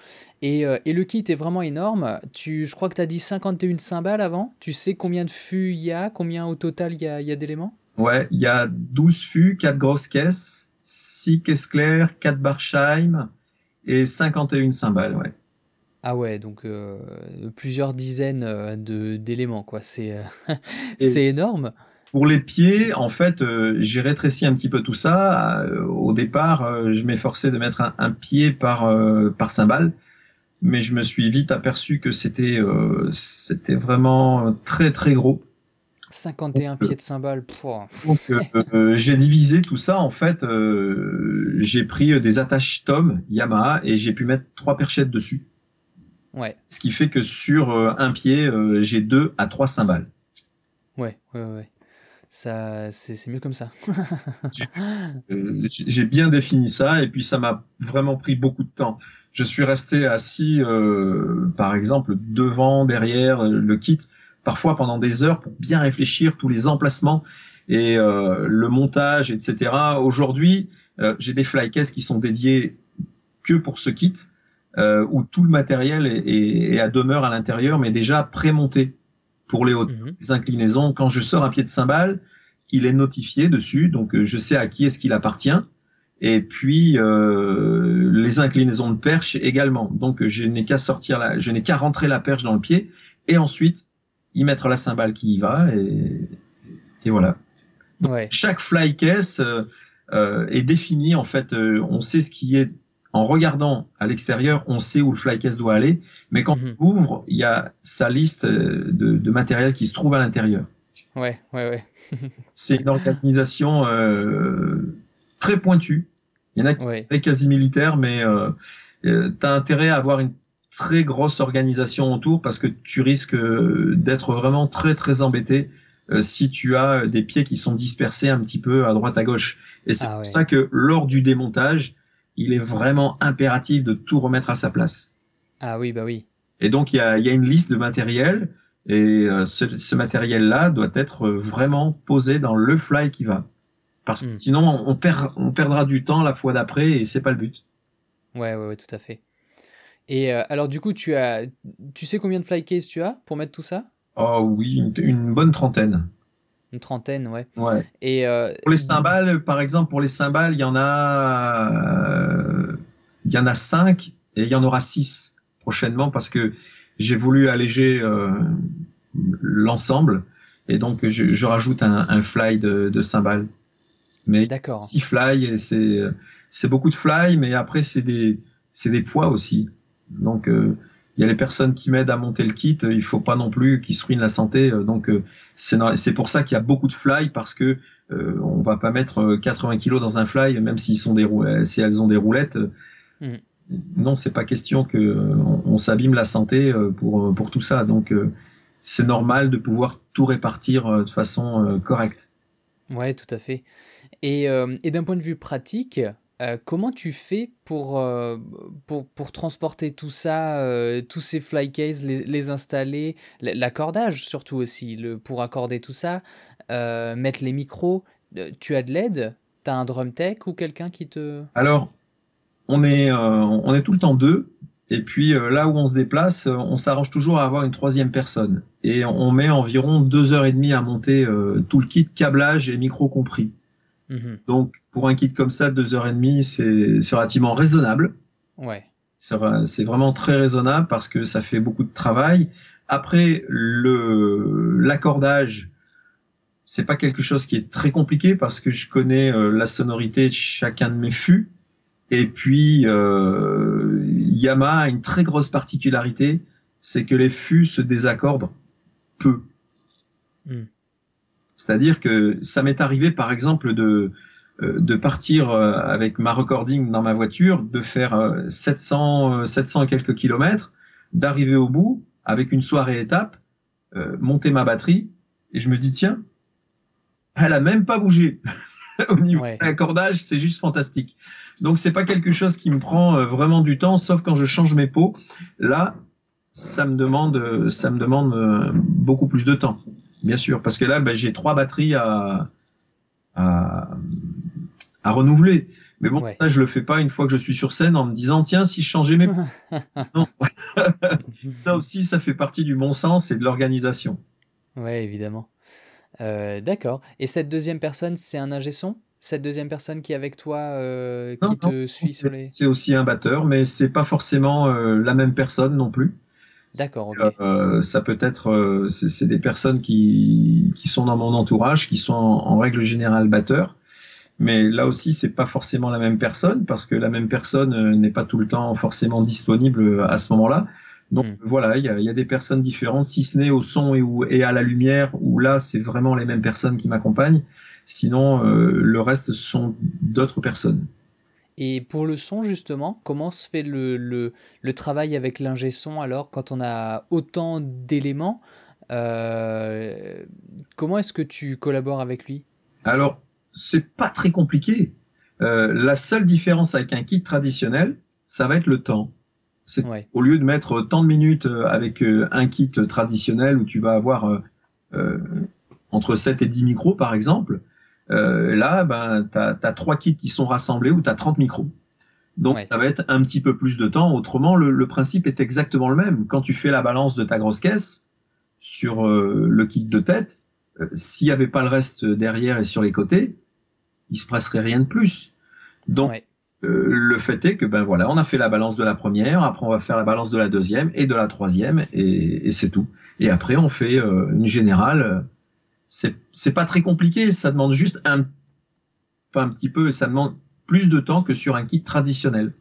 Et, euh, et, le kit est vraiment énorme. Tu, je crois que tu as dit 51 cymbales avant. Tu sais combien de fûts il y a? Combien au total il y a, y a d'éléments? Ouais, il y a 12 fûts, 4 grosses caisses. 6 caisses claires, 4 Barsheim et 51 cymbales, ouais. Ah ouais, donc euh, plusieurs dizaines euh, de d'éléments, quoi. C'est euh, c'est énorme. Pour les pieds, en fait, j'ai rétréci un petit peu tout ça. au départ, je m'efforçais de mettre un, pied par par cymbale. mais je me suis vite aperçu que c'était c'était vraiment très très gros. 51 pieds de cymbales. Donc euh, j'ai divisé tout ça en fait. j'ai pris des attaches Tom Yamaha et j'ai pu mettre trois perchettes dessus. Ouais. Ce qui fait que sur un pied, j'ai deux à trois cymbales. Ouais, ouais, ouais. Ça, c'est mieux comme ça. Euh, j'ai bien défini ça et puis ça m'a vraiment pris beaucoup de temps. Je suis resté assis, euh, par exemple, devant, derrière le kit, parfois pendant des heures pour bien réfléchir tous les emplacements et euh, le montage, etc. Aujourd'hui, j'ai des flycases qui sont dédiés que pour ce kit, où tout le matériel est, est à demeure à l'intérieur, mais déjà pré-monté pour les hautes mhm. inclinaisons. Quand je sors un pied de cymbale, il est notifié dessus, donc euh, je sais à qui est-ce qu'il appartient. Et puis euh, les inclinaisons de perche également. Donc je n'ai qu'à sortir la, je n'ai qu'à rentrer la perche dans le pied et ensuite y mettre la cymbale qui y va et, et voilà. Ouais. Chaque fly case euh, euh, est défini en fait. on sait ce qui est en regardant à l'extérieur, on sait où le flycase doit aller, mais quand mhm. on ouvre, il y a sa liste euh, de, matériel qui se trouve à l'intérieur. Ouais, ouais, ouais. c'est une organisation euh, très pointue. Il y en a qui sont quasi militaires, mais euh, euh tu as intérêt à avoir une très grosse organisation autour parce que tu risques d'être vraiment très très embêté si tu as des pieds qui sont dispersés un petit peu à droite à gauche. Et c'est ah pour ça que lors du démontage, il est vraiment impératif de tout remettre à sa place. Ah oui, bah oui. Et donc il y a, une liste de matériel et euh, ce, matériel-là doit être vraiment posé dans le fly qui va. Parce que hmm. sinon on, perd, on perdra du temps la fois d'après et c'est pas le but. Ouais, ouais, ouais, tout à fait. Et euh, alors du coup, tu as, tu sais combien de fly case tu as pour mettre tout ça? Oh oui, une bonne trentaine. Une trentaine, ouais. Ouais. Et euh, pour les cymbales, par exemple, pour les cymbales, il y en a, euh, il y en a cinq et il y en aura six prochainement parce que j'ai voulu alléger l'ensemble et donc je, rajoute un, fly de, de cymbales. Mais six fly c'est c'est beaucoup de fly, mais après c'est des c'est des poids aussi. Donc il y a les personnes qui m'aident à monter le kit, il faut pas non plus qu'ils se ruinent la santé. Euh, donc euh, c'est pour ça qu'il y a beaucoup de fly parce que euh, on va pas mettre 80 kilos dans un fly même s'ils sont des si elles ont des roulettes. Mm. Non, c'est pas question que on, s'abîme la santé pour pour tout ça. Donc c'est normal de pouvoir tout répartir de façon correcte. Ouais, tout à fait. Et, et d'un point de vue pratique, euh, comment tu fais pour, euh, pour, pour, transporter tout ça, euh, tous ces flycases, les, les installer, l'accordage surtout aussi, le, pour accorder tout ça, mettre les micros Tu as de l'aide? Tu as un drum tech ou quelqu'un qui te... Alors, on est, on est tout le temps deux. Et puis là où on se déplace, on s'arrange toujours à avoir une troisième personne. Et on met environ deux heures et demie à monter tout le kit, câblage et micro compris. Mhm. Donc, pour un kit comme ça, deux heures et demie, c'est relativement raisonnable. Ouais. C'est vraiment très raisonnable parce que ça fait beaucoup de travail. Après, l'accordage, c'est pas quelque chose qui est très compliqué parce que je connais euh, la sonorité de chacun de mes fûts. Et puis, euh, Yamaha a une très grosse particularité, c'est que les fûts se désaccordent peu. Hmm. C'est-à-dire que ça m'est arrivé, par exemple, de de partir euh, avec ma recording dans ma voiture, de faire 700 700 quelques kilomètres, d'arriver au bout avec une soirée étape, euh, monter ma batterie et je me dis tiens, elle a même pas bougé. au niveau de l'accordage, c'est juste fantastique. Donc c'est pas quelque chose qui me prend vraiment du temps, sauf quand je change mes pots. Là, ça me demande, ça me demande beaucoup plus de temps bien sûr, parce que là, ben, j'ai trois batteries à, à, à renouveler. Mais bon, ça, je le fais pas une fois que je suis sur scène en me disant, tiens, si je changeais mes... non. ça aussi, ça fait partie du bon sens et de l'organisation. Ouais, évidemment. Euh, d'accord. Et cette deuxième personne, c'est un ingé son? Cette deuxième personne qui est avec toi, euh, qui te suit sur les... C'est aussi un batteur, mais c'est pas forcément euh, la même personne non plus. D'accord. Ça peut être, c'est des personnes qui, qui sont dans mon entourage, qui sont en, règle générale batteurs, Mais là aussi, c'est pas forcément la même personne parce que la même personne n'est pas tout le temps forcément disponible à ce moment-là. Donc hmm. voilà, il y a, des personnes différentes, si ce n'est au son et, et à la lumière, où là, c'est vraiment les mêmes personnes qui m'accompagnent. Sinon, euh, le reste, ce sont d'autres personnes. Et pour le son, justement, comment se fait le, le, travail avec l'ingé son alors quand on a autant d'éléments euh, Comment est-ce que tu collabores avec lui? Alors, c'est pas très compliqué. Euh, la seule différence avec un kit traditionnel, ça va être le temps. Au lieu de mettre tant de minutes avec un kit traditionnel où tu vas avoir entre 7 et 10 micros par exemple, euh, là, ben, tu as, trois kits qui sont rassemblés où tu as 30 micros. Donc ça va être un petit peu plus de temps. Autrement, le, principe est exactement le même. Quand tu fais la balance de ta grosse caisse sur euh, le kit de tête, euh, s'il n'y avait pas le reste derrière et sur les côtés, il se passerait rien de plus. Donc le fait est que ben voilà, on a fait la balance de la première, après on va faire la balance de la deuxième et de la troisième et, et c'est tout. Et après on fait une générale c'est pas très compliqué, ça demande juste un, un petit peu, ça demande plus de temps que sur un kit traditionnel.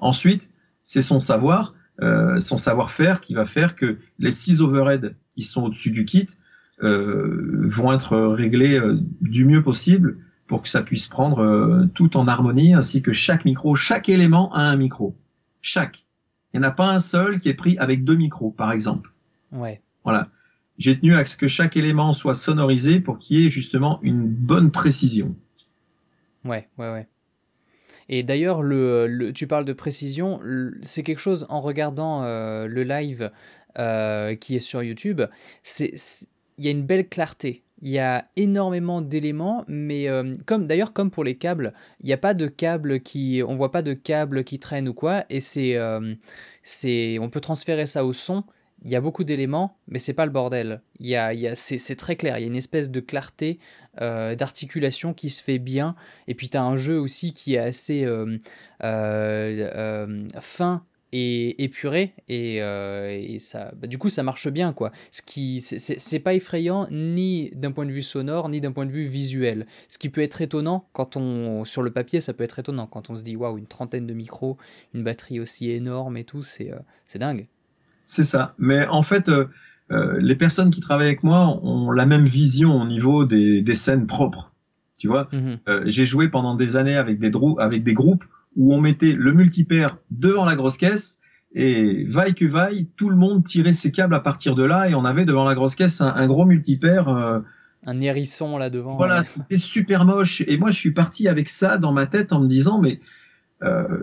Ensuite, c'est son savoir, euh, son savoir-faire qui va faire que les six overheads qui sont au-dessus du kit euh, vont être réglés euh, du mieux possible pour que ça puisse prendre tout en harmonie, ainsi que chaque micro, chaque élément a un micro. Chaque. Il n'y en a pas un seul qui est pris avec deux micros, par exemple. Ouais. Voilà j'ai tenu à ce que chaque élément soit sonorisé pour qu'il y ait justement une bonne précision. Ouais, ouais, ouais. Et d'ailleurs, le, tu parles de précision, c'est quelque chose en regardant euh, le live euh, qui est sur YouTube, il y a une belle clarté. Il y a énormément d'éléments, mais euh, comme d'ailleurs comme pour les câbles, il n'y a pas de câbles qui, on voit pas de câbles qui traînent ou quoi, et c'est, c'est, on peut transférer ça au son. Il y a beaucoup d'éléments, mais c'est pas le bordel. Il y a, y a, c'est, très clair, il y a une espèce de clarté, euh, d'articulation qui se fait bien, et puis tu as un jeu aussi qui est assez euh, euh, fin et épuré, et, et ça, bah, du coup ça marche bien, quoi. Ce qui, c'est, pas effrayant ni d'un point de vue sonore, ni d'un point de vue visuel. Ce qui peut être étonnant, quand on, sur le papier, ça peut être étonnant, quand on se dit, waouh, une trentaine de micros, une batterie aussi énorme et tout, c'est, c'est dingue. C'est ça. Mais en fait, euh, euh, les personnes qui travaillent avec moi ont la même vision au niveau des, des scènes propres. Tu vois, mhm. euh, j'ai joué pendant des années avec des, avec des groupes où on mettait le multipaire devant la grosse caisse et vaille que vaille, tout le monde tirait ses câbles à partir de là et on avait devant la grosse caisse un, gros multipaire. un hérisson là devant. Voilà, c'était super moche. Et moi, je suis parti avec ça dans ma tête en me disant, mais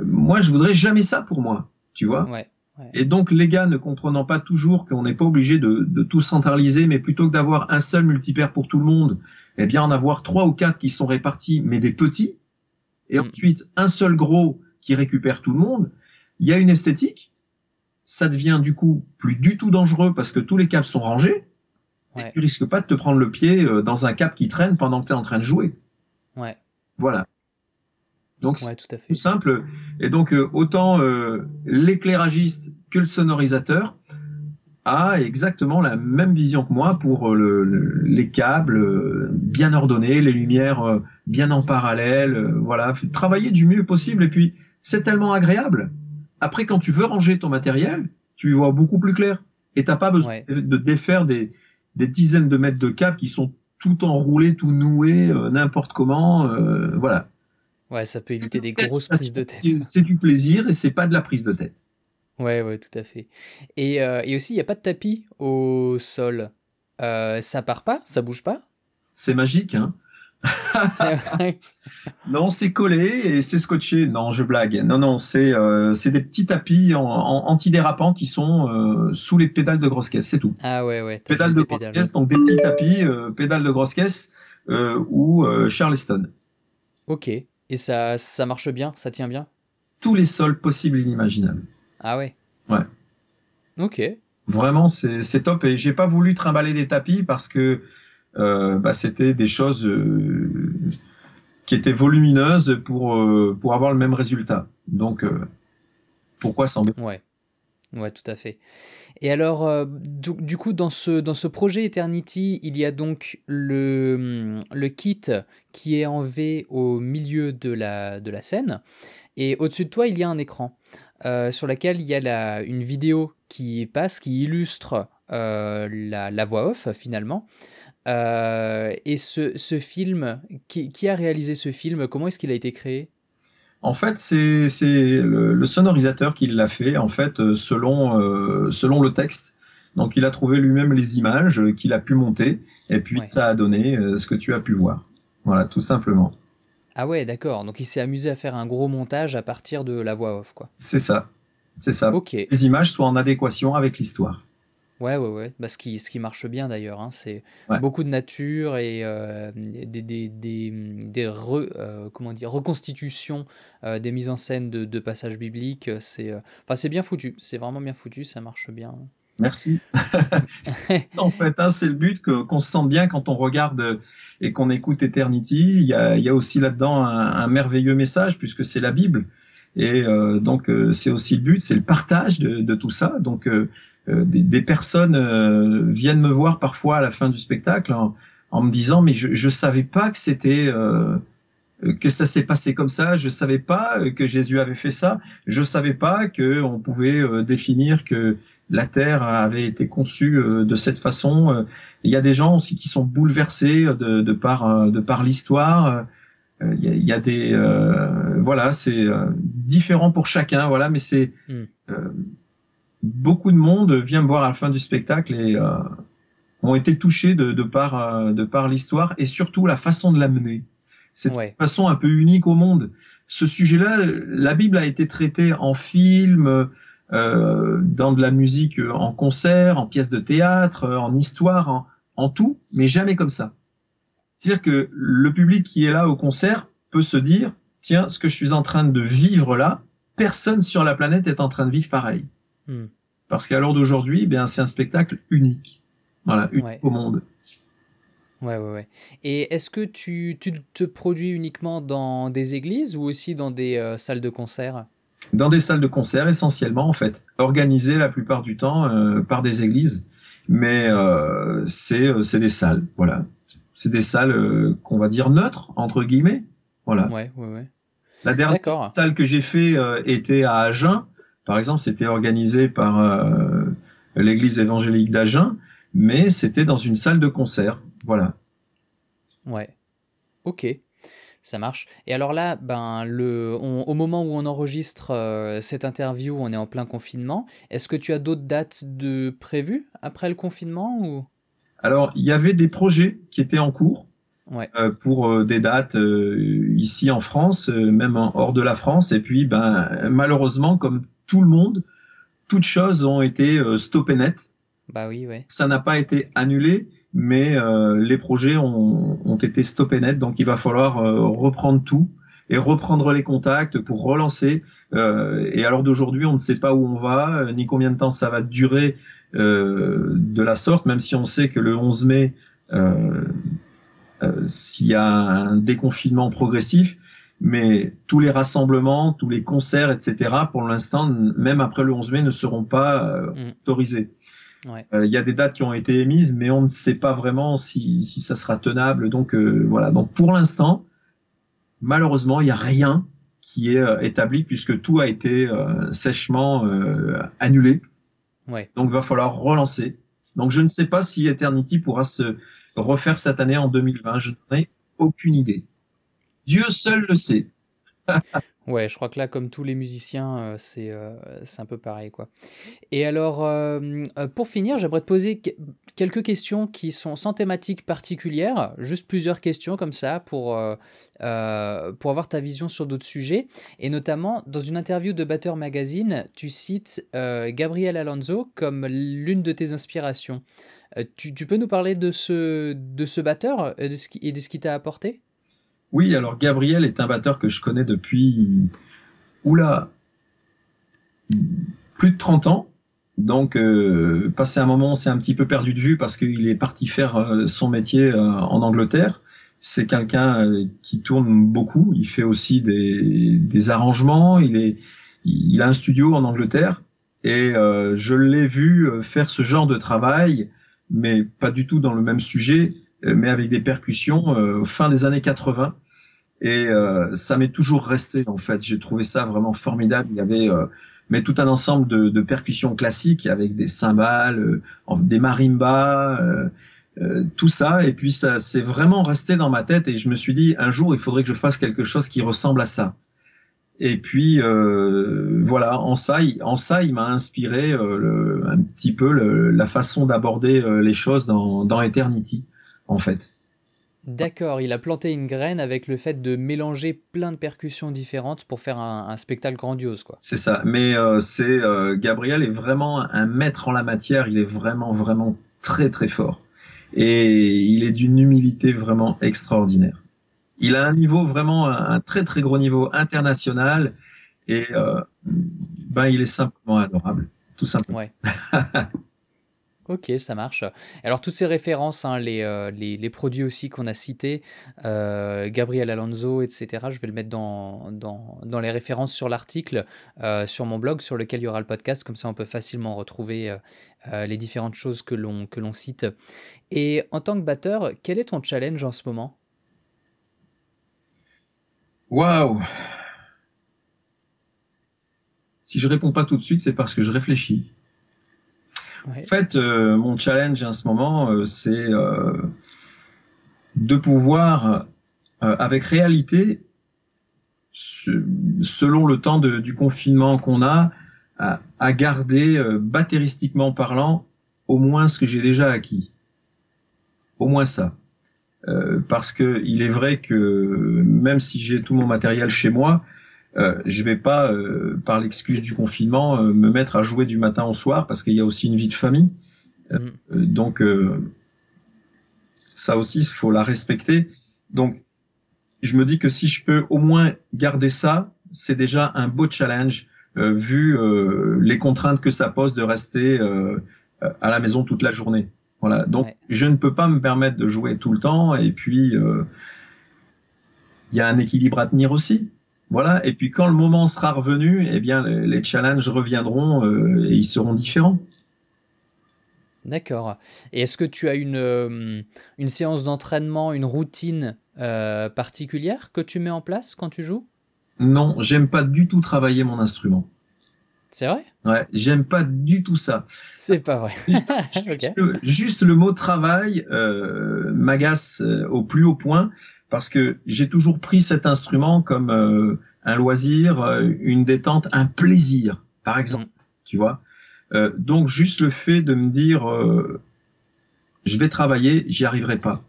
moi, je voudrais jamais ça pour moi. Tu vois. Ouais. Et donc les gars ne comprenant pas toujours qu'on n'est pas obligé de, tout centraliser, mais plutôt que d'avoir un seul multipaire pour tout le monde, eh bien en avoir trois ou quatre qui sont répartis, mais des petits, et mm. ensuite un seul gros qui récupère tout le monde, il y a une esthétique. Ça devient du coup plus du tout dangereux parce que tous les câbles sont rangés. Et tu risques pas de te prendre le pied euh, dans un câble qui traîne pendant que tu es en train de jouer. Ouais. Voilà. Donc c'est tout, simple. Et donc euh, autant euh, l'éclairagiste que le sonorisateur a exactement la même vision que moi pour euh, les câbles bien ordonnés, les lumières bien en parallèle, voilà, travailler du mieux possible. Et puis c'est tellement agréable. Après, quand tu veux ranger ton matériel, tu y vois beaucoup plus clair. Et t'as pas besoin de défaire des, des dizaines de mètres de câbles qui sont tout enroulés, tout noués, n'importe comment. voilà. Ouais, ça peut éviter des grosses prises de tête. C'est du plaisir et c'est pas de la prise de tête. Ouais, ouais, tout à fait. Et, euh, et aussi, il n'y a pas de tapis au sol. Euh, ça part pas Ça bouge pas? C'est magique, hein? Non, c'est collé et c'est scotché. Non, je blague. Non, non, c'est euh, des petits tapis en, antidérapants qui sont euh, sous les pédales de grosse caisse, c'est tout. Ah ouais, ouais. Pédales de grosse caisse, donc des petits tapis, euh, pédales de grosse caisse ou Charleston. Ok. Et ça, ça marche bien, ça tient bien? Tous les sols possibles et inimaginables. Ah ouais Ouais. Ok. Vraiment, c'est top. Et j'ai pas voulu trimballer des tapis parce que euh, bah, c'était des choses euh, qui étaient volumineuses pour, euh, pour avoir le même résultat. Donc, pourquoi s'embêter Ouais. Ouais, tout à fait. Et alors, euh, du, coup, dans ce, dans ce projet Eternity, il y a donc le, le kit qui est en V au milieu de la, de la scène. Et au-dessus de toi, il y a un écran euh, sur lequel il y a la, une vidéo qui passe, qui illustre euh, la, la, voix off finalement. et ce, ce film, qui, qui, a réalisé ce film? Comment est-ce qu'il a été créé? En fait, c'est le, le, sonorisateur qui l'a fait, en fait, euh, selon, euh, selon le texte. Donc, il a trouvé lui-même les images qu'il a pu monter, et puis ça a donné euh, ce que tu as pu voir. Voilà, tout simplement. Ah ouais, d'accord. Donc, il s'est amusé à faire un gros montage à partir de la voix off, quoi. C'est ça. C'est ça. Ok. Les images soient en adéquation avec l'histoire. Ouais, ouais, ouais. Bah, ce, qui, ce qui marche bien d'ailleurs, hein, c'est beaucoup de nature et euh, des, des, des, des re, euh, comment dire, reconstitutions euh, des mises en scène de, de passages bibliques. C'est enfin, c'est bien foutu, c'est vraiment bien foutu, ça marche bien. Merci. en fait, hein, c'est le but qu'on se sente bien quand on regarde et qu'on écoute Eternity. Il y a, aussi là-dedans un, merveilleux message puisque c'est la Bible. Et donc, c'est aussi le but, c'est le partage de, tout ça. Donc, euh, des, personnes euh, viennent me voir parfois à la fin du spectacle en, me disant mais je je savais pas que c'était euh, que ça s'est passé comme ça, je savais pas que Jésus avait fait ça, je savais pas que on pouvait définir que la terre avait été conçue de cette façon. Il y a des gens aussi qui sont bouleversés de, de par de par l'histoire. Il y, a, il y a des voilà, c'est différent pour chacun, voilà, mais c'est hmm beaucoup de monde vient me voir à la fin du spectacle et euh, ont été touchés de, de par, euh, de par l'histoire et surtout la façon de l'amener. C'est une façon un peu unique au monde. Ce sujet-là, la Bible a été traitée en film, euh, dans de la musique, en concert, en pièces de théâtre, en histoire, en, en tout, mais jamais comme ça. C'est-à-dire que le public qui est là au concert peut se dire, tiens, ce que je suis en train de vivre là, personne sur la planète est en train de vivre pareil. Hmm. Parce qu'à l'heure d'aujourd'hui, bien, c'est un spectacle unique. Voilà, unique au monde. Ouais, ouais, ouais. Et est-ce que tu, tu, te produis uniquement dans des églises ou aussi dans des euh, salles de concert? Dans des salles de concert, essentiellement, en fait. Organisées la plupart du temps euh, par des églises. Mais euh, c'est des salles, voilà. C'est des salles qu'on va dire neutres, entre guillemets. Voilà. Ouais, ouais, ouais. La dernière salle que j'ai fait était à Agen par exemple, c'était organisé par euh, l'église évangélique d'Agen, mais c'était dans une salle de concert. Voilà. Ouais. Ok. Ça marche. Et alors là, ben, le, au moment où on enregistre euh, cette interview, on est en plein confinement. Est-ce que tu as d'autres dates de prévues après le confinement ou? Alors, il y avait des projets qui étaient en cours. Euh, pour des dates ici en France, même hors de la France. Et puis, ben, malheureusement, comme tout le monde, toutes choses ont été euh, stoppées net. Bah oui, ouais. Ça n'a pas été annulé, mais euh, les projets ont, ont, été stoppés net, donc il va falloir euh, reprendre tout et reprendre les contacts pour relancer. Euh, et alors d'aujourd'hui, on ne sait pas où on va, ni combien de temps ça va durer de la sorte, même si on sait que le 11 mai, s'il y a un déconfinement progressif, mais tous les rassemblements, tous les concerts, etc., pour l'instant, même après le 11 mai, ne seront pas euh, Euh, il y a des dates qui ont été émises, mais on ne sait pas vraiment si, si ça sera tenable. Donc euh, voilà. Donc pour l'instant, malheureusement, il n'y a rien qui est établi puisque tout a été sèchement annulé. Ouais. Donc il va falloir relancer. Donc je ne sais pas si Eternity pourra se refaire cette année en 2020. Je n'en ai aucune idée. Dieu seul le sait. ouais, je crois que là, comme tous les musiciens, euh, c'est euh, c'est un peu pareil. quoi. Et alors, euh, pour finir, j'aimerais te poser quelques questions qui sont sans thématique particulière, juste plusieurs questions comme ça pour, pour avoir ta vision sur d'autres sujets. Et notamment, dans une interview de Batteur Magazine, tu cites Gabriel Alonso comme l'une de tes inspirations. Tu, tu, peux nous parler de ce, de ce batteur et de ce qui t'a apporté? Oui, alors Gabriel est un batteur que je connais depuis, oula, plus de 30 ans. Donc, euh, passé un moment, on s'est un petit peu perdu de vue parce qu'il est parti faire euh, son métier euh, en Angleterre. C'est quelqu'un euh, qui tourne beaucoup. Il fait aussi des, des, arrangements. Il est, il a un studio en Angleterre Et je l'ai vu faire ce genre de travail, mais pas du tout dans le même sujet, mais avec des percussions fin des années 80. Et ça m'est toujours resté en fait. J'ai trouvé ça vraiment formidable. Il y avait mais tout un ensemble de, de percussions classiques avec des cymbales, des marimbas, tout ça. Et puis ça s'est vraiment resté dans ma tête. Et je me suis dit un jour il faudrait que je fasse quelque chose qui ressemble à ça. Et puis euh, voilà, en ça, en ça, il m'a inspiré euh, un petit peu la façon d'aborder euh, les choses dans, dans Eternity, en fait. D'accord, il a planté une graine avec le fait de mélanger plein de percussions différentes pour faire un, spectacle grandiose, quoi. C'est ça. Mais c'est Gabriel est vraiment un maître en la matière. Il est vraiment, vraiment très, très fort. Et il est d'une humilité vraiment extraordinaire il a un niveau vraiment, un très très gros niveau international et euh, ben il est simplement adorable, tout simplement. Ouais. ok, ça marche. Alors toutes ces références, hein, les, euh, les, les, produits aussi qu'on a cités, euh, Gabriel Alonso, etc., je vais le mettre dans, dans, dans les références sur l'article, euh, sur mon blog, sur lequel il y aura le podcast, comme ça on peut facilement retrouver les différentes choses que l'on cite. Et en tant que batteur, quel est ton challenge en ce moment? Waouh Si je réponds pas tout de suite, c'est parce que je réfléchis. En fait, euh, mon challenge en ce moment, euh, c'est euh, de pouvoir, avec réalité, selon le temps du confinement qu'on a, à, garder, battéristiquement parlant, au moins ce que j'ai déjà acquis. Au moins ça. Euh, parce que il est vrai que même si j'ai tout mon matériel chez moi, euh, je vais pas, euh, par l'excuse du confinement, euh, me mettre à jouer du matin au soir parce qu'il y a aussi une vie de famille. Mm. donc ça aussi, il faut la respecter. Donc je me dis que si je peux au moins garder ça, c'est déjà un beau challenge vu les contraintes que ça pose de rester à la maison toute la journée. Voilà. Donc, je ne peux pas me permettre de jouer tout le temps. Et puis, euh, il y a un équilibre à tenir aussi. Voilà. Et puis, quand le moment sera revenu, eh bien, les, challenges reviendront euh, et ils seront différents. D'accord. Et est-ce que tu as une, euh, une séance d'entraînement, une routine particulière que tu mets en place quand tu joues? Non, j'aime pas du tout travailler mon instrument. C'est vrai? Ouais, j'aime pas du tout ça. C'est pas vrai. juste, le, mot travail euh, m'agace euh, au plus haut point parce que j'ai toujours pris cet instrument comme euh, un loisir, euh, une détente, un plaisir, par exemple. Tu vois. donc juste le fait de me dire, je vais travailler, j'y arriverai pas.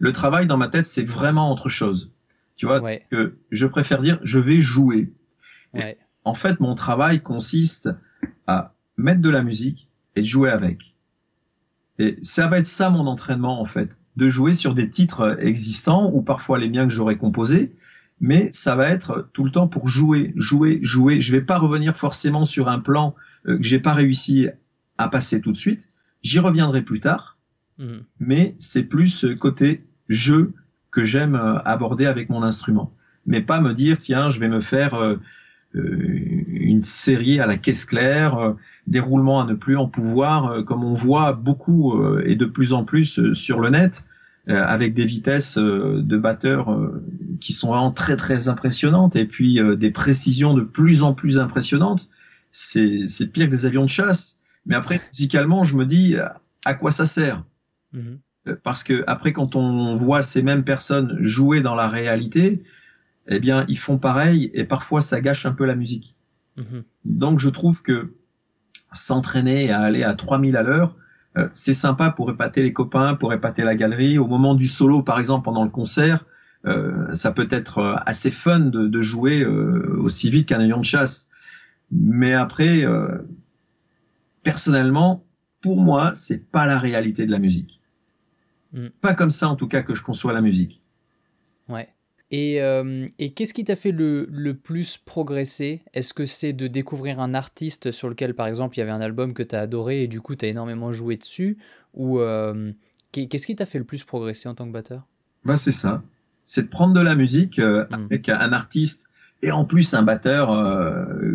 Le travail dans ma tête, c'est vraiment autre chose. Tu vois que je préfère dire, je vais jouer. Ouais en fait, mon travail consiste à mettre de la musique et de jouer avec. Et ça va être ça mon entraînement, en fait, de jouer sur des titres existants ou parfois les miens que j'aurais composés, mais ça va être tout le temps pour jouer, jouer, jouer. Je vais pas revenir forcément sur un plan euh, que j'ai pas réussi à passer tout de suite. J'y reviendrai plus tard, mmh. mais c'est plus côté jeu que j'aime euh, aborder avec mon instrument. Mais pas me dire, tiens, je vais me faire euh, une série à la caisse claire, euh, des roulements à ne plus en pouvoir, euh, comme on voit beaucoup et de plus en plus sur le net, avec des vitesses de batteurs qui sont vraiment très très impressionnantes et puis des précisions de plus en plus impressionnantes. C'est pire que des avions de chasse. Mais après musicalement, je me dis à quoi ça sert? Mhm. Parce que après, quand on voit ces mêmes personnes jouer dans la réalité, eh bien, ils font pareil et parfois ça gâche un peu la musique. Mhm. Donc, je trouve que s'entraîner à aller à 3000 à l'heure, euh, c'est sympa pour épater les copains, pour épater la galerie. Au moment du solo, par exemple, pendant le concert, euh, ça peut être euh, assez fun de, jouer aussi vite qu'un avion de chasse. Mais après, personnellement, pour moi, c'est pas la réalité de la musique. Mm. C'est pas comme ça, en tout cas, que je conçois la musique. Ouais. Euh, et, qu'est-ce qui t'a fait le, le, plus progresser? Est-ce que c'est de découvrir un artiste sur lequel, par exemple, il y avait un album que tu as adoré et du coup, tu as énormément joué dessus? Ou euh, qu'est-ce qui t'a fait le plus progresser en tant que batteur? Bah, C'est ça. C'est de prendre de la musique euh, hmm. avec un artiste et en plus un batteur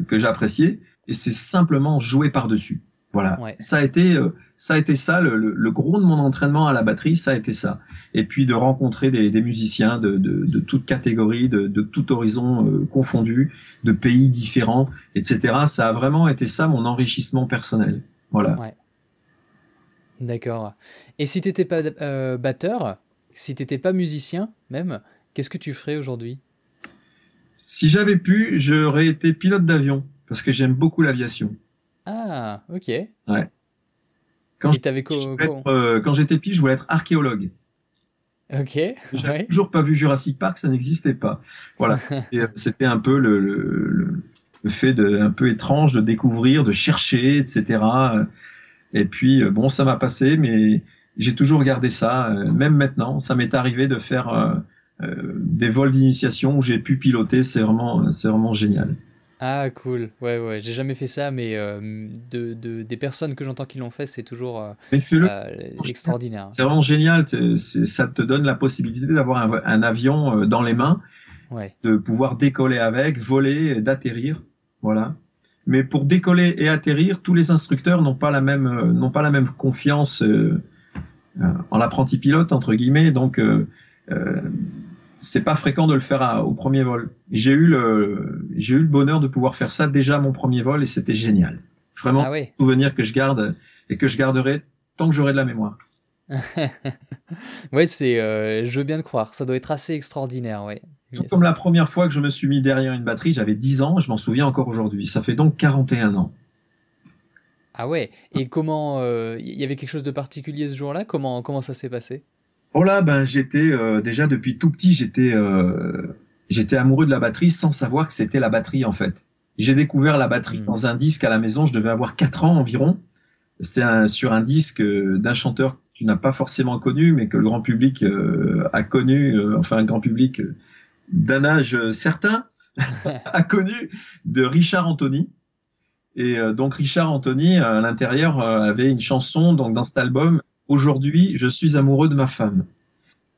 que j'appréciais et c'est simplement jouer par-dessus. Voilà, ça a été euh, ça a été ça le, le, gros de mon entraînement à la batterie, ça a été ça. Et puis de rencontrer des, des musiciens de, de, de toute catégorie, de, de tout horizon euh, confondu, de pays différents, etc. Ça a vraiment été ça mon enrichissement personnel. Voilà. Ouais. D'accord. Et si t'étais pas euh, batteur, si t'étais pas musicien même, qu'est-ce que tu ferais aujourd'hui? Si j'avais pu, j'aurais été pilote d'avion parce que j'aime beaucoup l'aviation. Ah, ok. Ouais. Quand euh, j'étais petit, je voulais être archéologue. Ok. J'avais toujours pas vu Jurassic Park, ça n'existait pas. Voilà. Euh, c'était un peu le, le, le, fait de, un peu étrange de découvrir, de chercher, etc. Et puis, euh, bon, ça m'a passé, mais j'ai toujours gardé ça. Même maintenant, ça m'est arrivé de faire des vols d'initiation où j'ai pu piloter. C'est vraiment, c'est vraiment génial. Ah cool, ouais ouais, j'ai jamais fait ça, mais euh, de, de- des personnes que j'entends qui l'ont fait, c'est toujours euh, euh, extraordinaire. C'est vraiment génial. Ça te donne la possibilité d'avoir un, avion dans les mains, Ouais, de pouvoir décoller avec, voler, d'atterrir. Voilà. Mais pour décoller et atterrir, tous les instructeurs n'ont pas la même n'ont pas la même confiance en l'apprenti pilote entre guillemets. Donc c'est pas fréquent de le faire au premier vol. J'ai eu le j'ai eu le bonheur de pouvoir faire ça déjà mon premier vol et c'était génial. Vraiment ah souvenir que je garde et que je garderai tant que j'aurai de la mémoire. ouais, c'est euh, je veux bien le croire, ça doit être assez extraordinaire, ouais. Tout comme la première fois que je me suis mis derrière une batterie, j'avais 10 ans, je m'en souviens encore aujourd'hui. Ça fait donc 41 ans. Ah ouais, et comment il euh, y avait quelque chose de particulier ce jour-là? Comment comment ça s'est passé? Oh là, ben j'étais euh, déjà depuis tout petit, j'étais euh, j'étais amoureux de la batterie sans savoir que c'était la batterie en fait. J'ai découvert la batterie hmm. dans un disque à la maison, je devais avoir 4 ans environ. C'était sur un disque euh, d'un chanteur que tu n'as pas forcément connu, mais que le grand public a connu, enfin un grand public d'un âge certain a connu, de Richard Anthony. Et donc Richard Anthony à l'intérieur avait une chanson donc dans cet album Aujourd'hui, je suis amoureux de ma femme.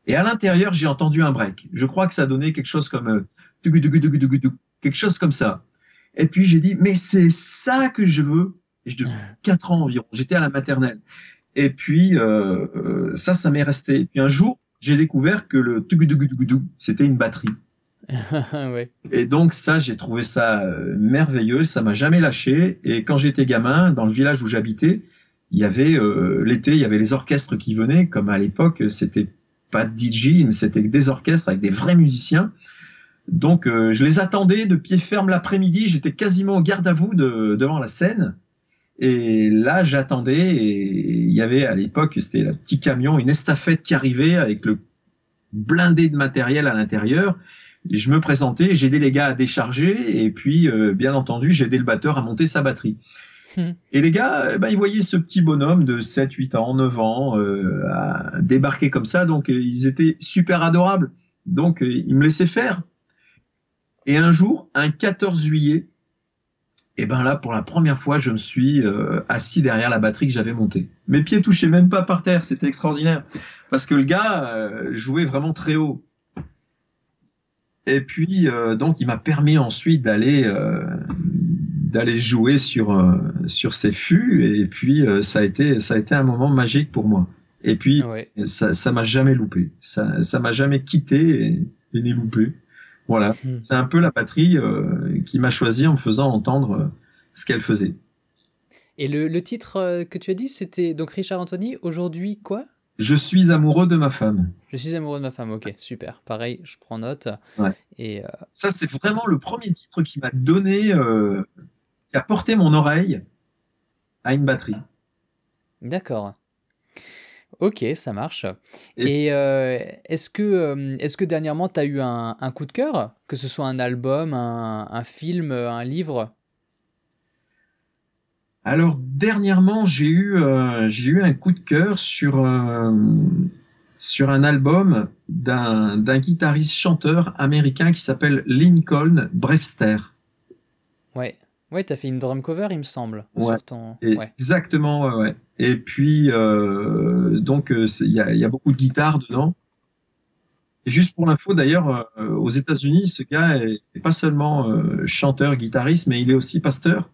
Et à l'intérieur, j'ai entendu un break. Je crois que ça donnait quelque chose comme euh, quelque chose comme ça. Et puis j'ai dit mais c'est ça que je veux. Et je devais 4 ans environ. J'étais à la maternelle. Et puis euh, euh, ça, ça m'est resté. Et puis un jour, j'ai découvert que le c'était une batterie. ouais. Et donc ça, j'ai trouvé ça merveilleux. Ça m'a jamais lâché. Et quand j'étais gamin, dans le village où j'habitais, il y avait euh, l'été, il y avait les orchestres qui venaient, comme à l'époque, c'était pas DJ, mais c'était des orchestres avec des vrais musiciens. Donc euh, je les attendais de pied ferme l'après-midi, j'étais quasiment au garde à vous de, devant la scène. Et là, j'attendais et il y avait à l'époque, c'était le petit camion, une estafette qui arrivait avec le blindé de matériel à l'intérieur. Je me présentais, j'aidais les gars à décharger et puis, euh, bien entendu, j'aidais le batteur à monter sa batterie. Et les gars, eh ben, ils voyaient ce petit bonhomme de 7, 8 ans, 9 ans euh, débarquer comme ça, donc euh, ils étaient super adorables. Donc euh, ils me laissaient faire. Et un jour, un 14 juillet, et eh ben là, pour la première fois, je me suis assis derrière la batterie que j'avais montée. Mes pieds touchaient même pas par terre, c'était extraordinaire. Parce que le gars jouait vraiment très haut. Et puis, donc, il m'a permis ensuite d'aller d'aller jouer sur euh, sur ces fûts et puis euh, ça a été ça a été un moment magique pour moi et puis ça ça m'a jamais loupé ça ça m'a jamais quitté et, et ni loupé voilà hmm. c'est un peu la batterie euh, qui m'a choisi en me faisant entendre ce qu'elle faisait et le, le titre que tu as dit c'était donc Richard Anthony aujourd'hui quoi? Je suis amoureux de ma femme. Je suis amoureux de ma femme, ok, super. Pareil, je prends note. Ouais. Et Ça, c'est vraiment le premier titre qui m'a donné qui a porté mon oreille à une batterie. D'accord. Ok, ça marche. Et, euh, est-ce que, euh, est que dernièrement, tu as eu un, coup de cœur Que ce soit un album, un, film, un livre? Alors, dernièrement, j'ai eu, euh, eu un coup de cœur sur, sur un album d'un, guitariste-chanteur américain qui s'appelle Lincoln Brewster. Ouais. Ouais, t'as fait une drum cover, il me semble. Ouais. Exactement, ouais, ouais. Et puis, euh, donc, euh, il y, a, y, a, beaucoup de guitares dedans. Et juste pour l'info, d'ailleurs, euh, aux États-Unis, ce gars est, pas seulement chanteur, guitariste, mais il est aussi pasteur.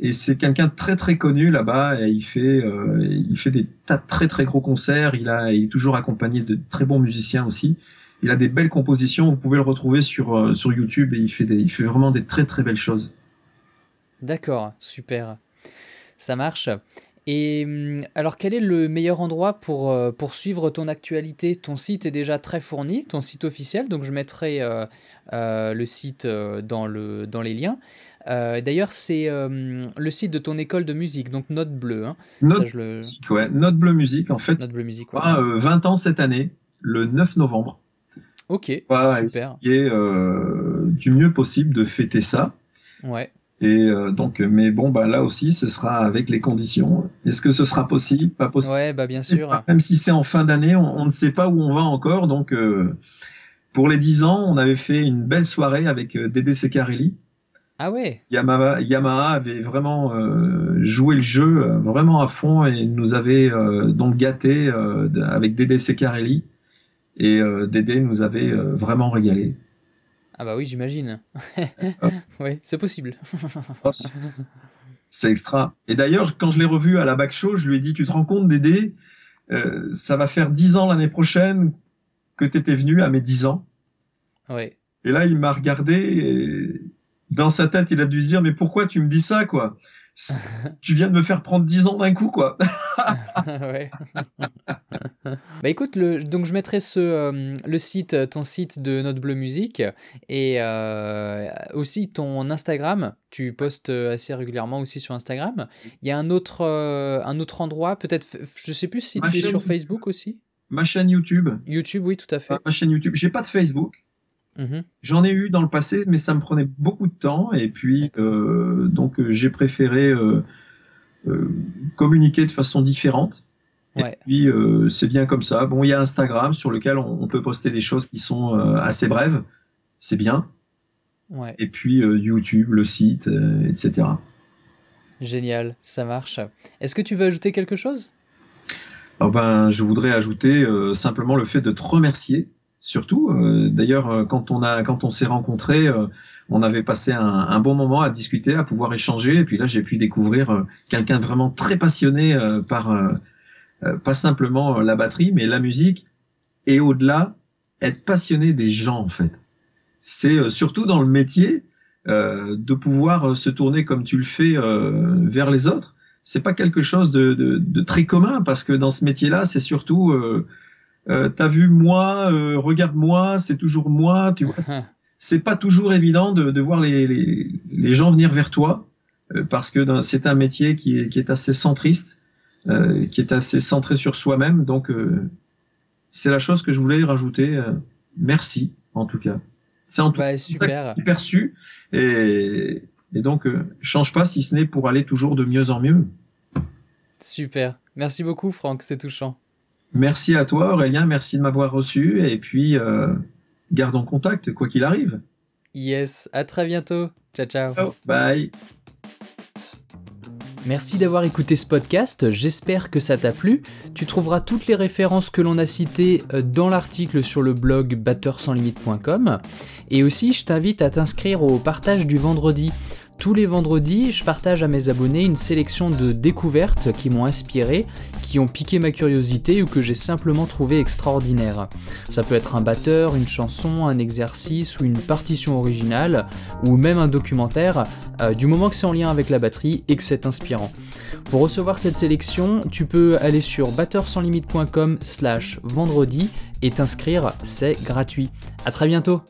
Et c'est quelqu'un de très très connu là-bas et il fait euh, il fait des tas de très très gros concerts. Il a il est toujours accompagné de très bons musiciens aussi. Il a des belles compositions. Vous pouvez le retrouver sur euh, sur YouTube et il fait des il fait vraiment des très très belles choses. D'accord, super. Ça marche. Et hum, alors, quel est le meilleur endroit pour, euh, pour suivre ton actualité? Ton site est déjà très fourni, ton site officiel, donc je mettrai euh, euh, le site dans, le, dans les liens. D'ailleurs, c'est le site de ton école de musique, donc Note Bleue. Hein. Note, musique, ouais. Note Bleu Musique, en fait. Note Bleu Musique, ouais. 20 ans cette année, le 9 novembre. Ok, super. Essayer du mieux possible de fêter ça. Ouais. Et euh, donc, mais bon, bah là aussi, ce sera avec les conditions. Est-ce que ce sera possible? Pas possible. Ouais, bah bien sûr. même si c'est en fin d'année, on, ne sait pas où on va encore. Donc, euh, pour les 10 ans, on avait fait une belle soirée avec euh, Dédé Secarelli. Ah ouais. Yamaha, Yamaha avait vraiment joué le jeu vraiment à fond et nous avait donc gâté avec Dédé Secarelli. Et Dédé nous avait vraiment régalé. Ah bah oui, j'imagine. oui, c'est possible. C'est extra. Et d'ailleurs, quand je l'ai revu à la back show, je lui ai dit, tu te rends compte, Dédé, euh, ça va faire 10 ans l'année prochaine que tu étais venu à mes 10 ans. Oui. Et là, il m'a regardé et dans sa tête, il a dû se dire, mais pourquoi tu me dis ça, quoi? tu viens de me faire prendre 10 ans d'un coup, quoi. ouais. bah écoute, le, donc je mettrai ce, euh, le site, ton site de Note Bleu Musique et euh, aussi ton Instagram. Tu postes assez régulièrement aussi sur Instagram. Il y a un autre, euh, un autre endroit, peut-être, je sais plus si tu es sur Facebook aussi. Ma chaîne YouTube. YouTube, oui, tout à fait. Ma chaîne YouTube. J'ai pas de Facebook. Mhm. J'en ai eu dans le passé, mais ça me prenait beaucoup de temps. Et puis, euh, donc, euh, j'ai préféré euh, communiquer de façon différente. Et puis, c'est bien comme ça. Bon, il y a Instagram sur lequel on, peut poster des choses qui sont assez brèves. C'est bien. Et puis, YouTube, le site, etc. Génial, ça marche. Est-ce que tu veux ajouter quelque chose? Oh ben, Je voudrais ajouter simplement le fait de te remercier surtout. Euh, d'ailleurs, euh, quand on a, quand on s'est rencontrés, euh, on avait passé un, bon moment à discuter, à pouvoir échanger. Et puis là, j'ai pu découvrir quelqu'un vraiment très passionné par pas simplement la batterie, mais la musique. Et au-delà, être passionné des gens en fait. C'est surtout dans le métier de pouvoir se tourner comme tu le fais vers les autres. C'est pas quelque chose de, de, très commun parce que dans ce métier-là, c'est surtout euh, t'as vu moi, euh, regarde-moi, c'est toujours moi, tu vois. C'est pas toujours évident de, de voir les, les, les, gens venir vers toi euh, parce que c'est un métier qui est, qui est assez centriste, qui est assez centré sur soi-même. Donc, c'est la chose que je voulais rajouter. merci, en tout cas. C'est en tout bah, super. perçu et, et donc change pas si ce n'est pour aller toujours de mieux en mieux. Super. Merci beaucoup, Franck. C'est touchant. Merci à toi Aurélien, merci de m'avoir reçu et puis euh, gardons contact quoi qu'il arrive. Yes, à très bientôt. Ciao ciao. ciao bye. Merci d'avoir écouté ce podcast, j'espère que ça t'a plu. Tu trouveras toutes les références que l'on a citées euh, dans l'article sur le blog batteursanslimite.com. Et aussi, je t'invite à t'inscrire au partage du vendredi. Tous les vendredis, je partage à mes abonnés une sélection de découvertes qui m'ont inspiré, qui ont piqué ma curiosité ou que j'ai simplement trouvé extraordinaire. Ça peut être un batteur, une chanson, un exercice ou une partition originale, ou même un documentaire, euh, du moment que c'est en lien avec la batterie et que c'est inspirant. Pour recevoir cette sélection, tu peux aller sur batteursanslimite.com slash vendredi et t'inscrire, c'est gratuit. A très bientôt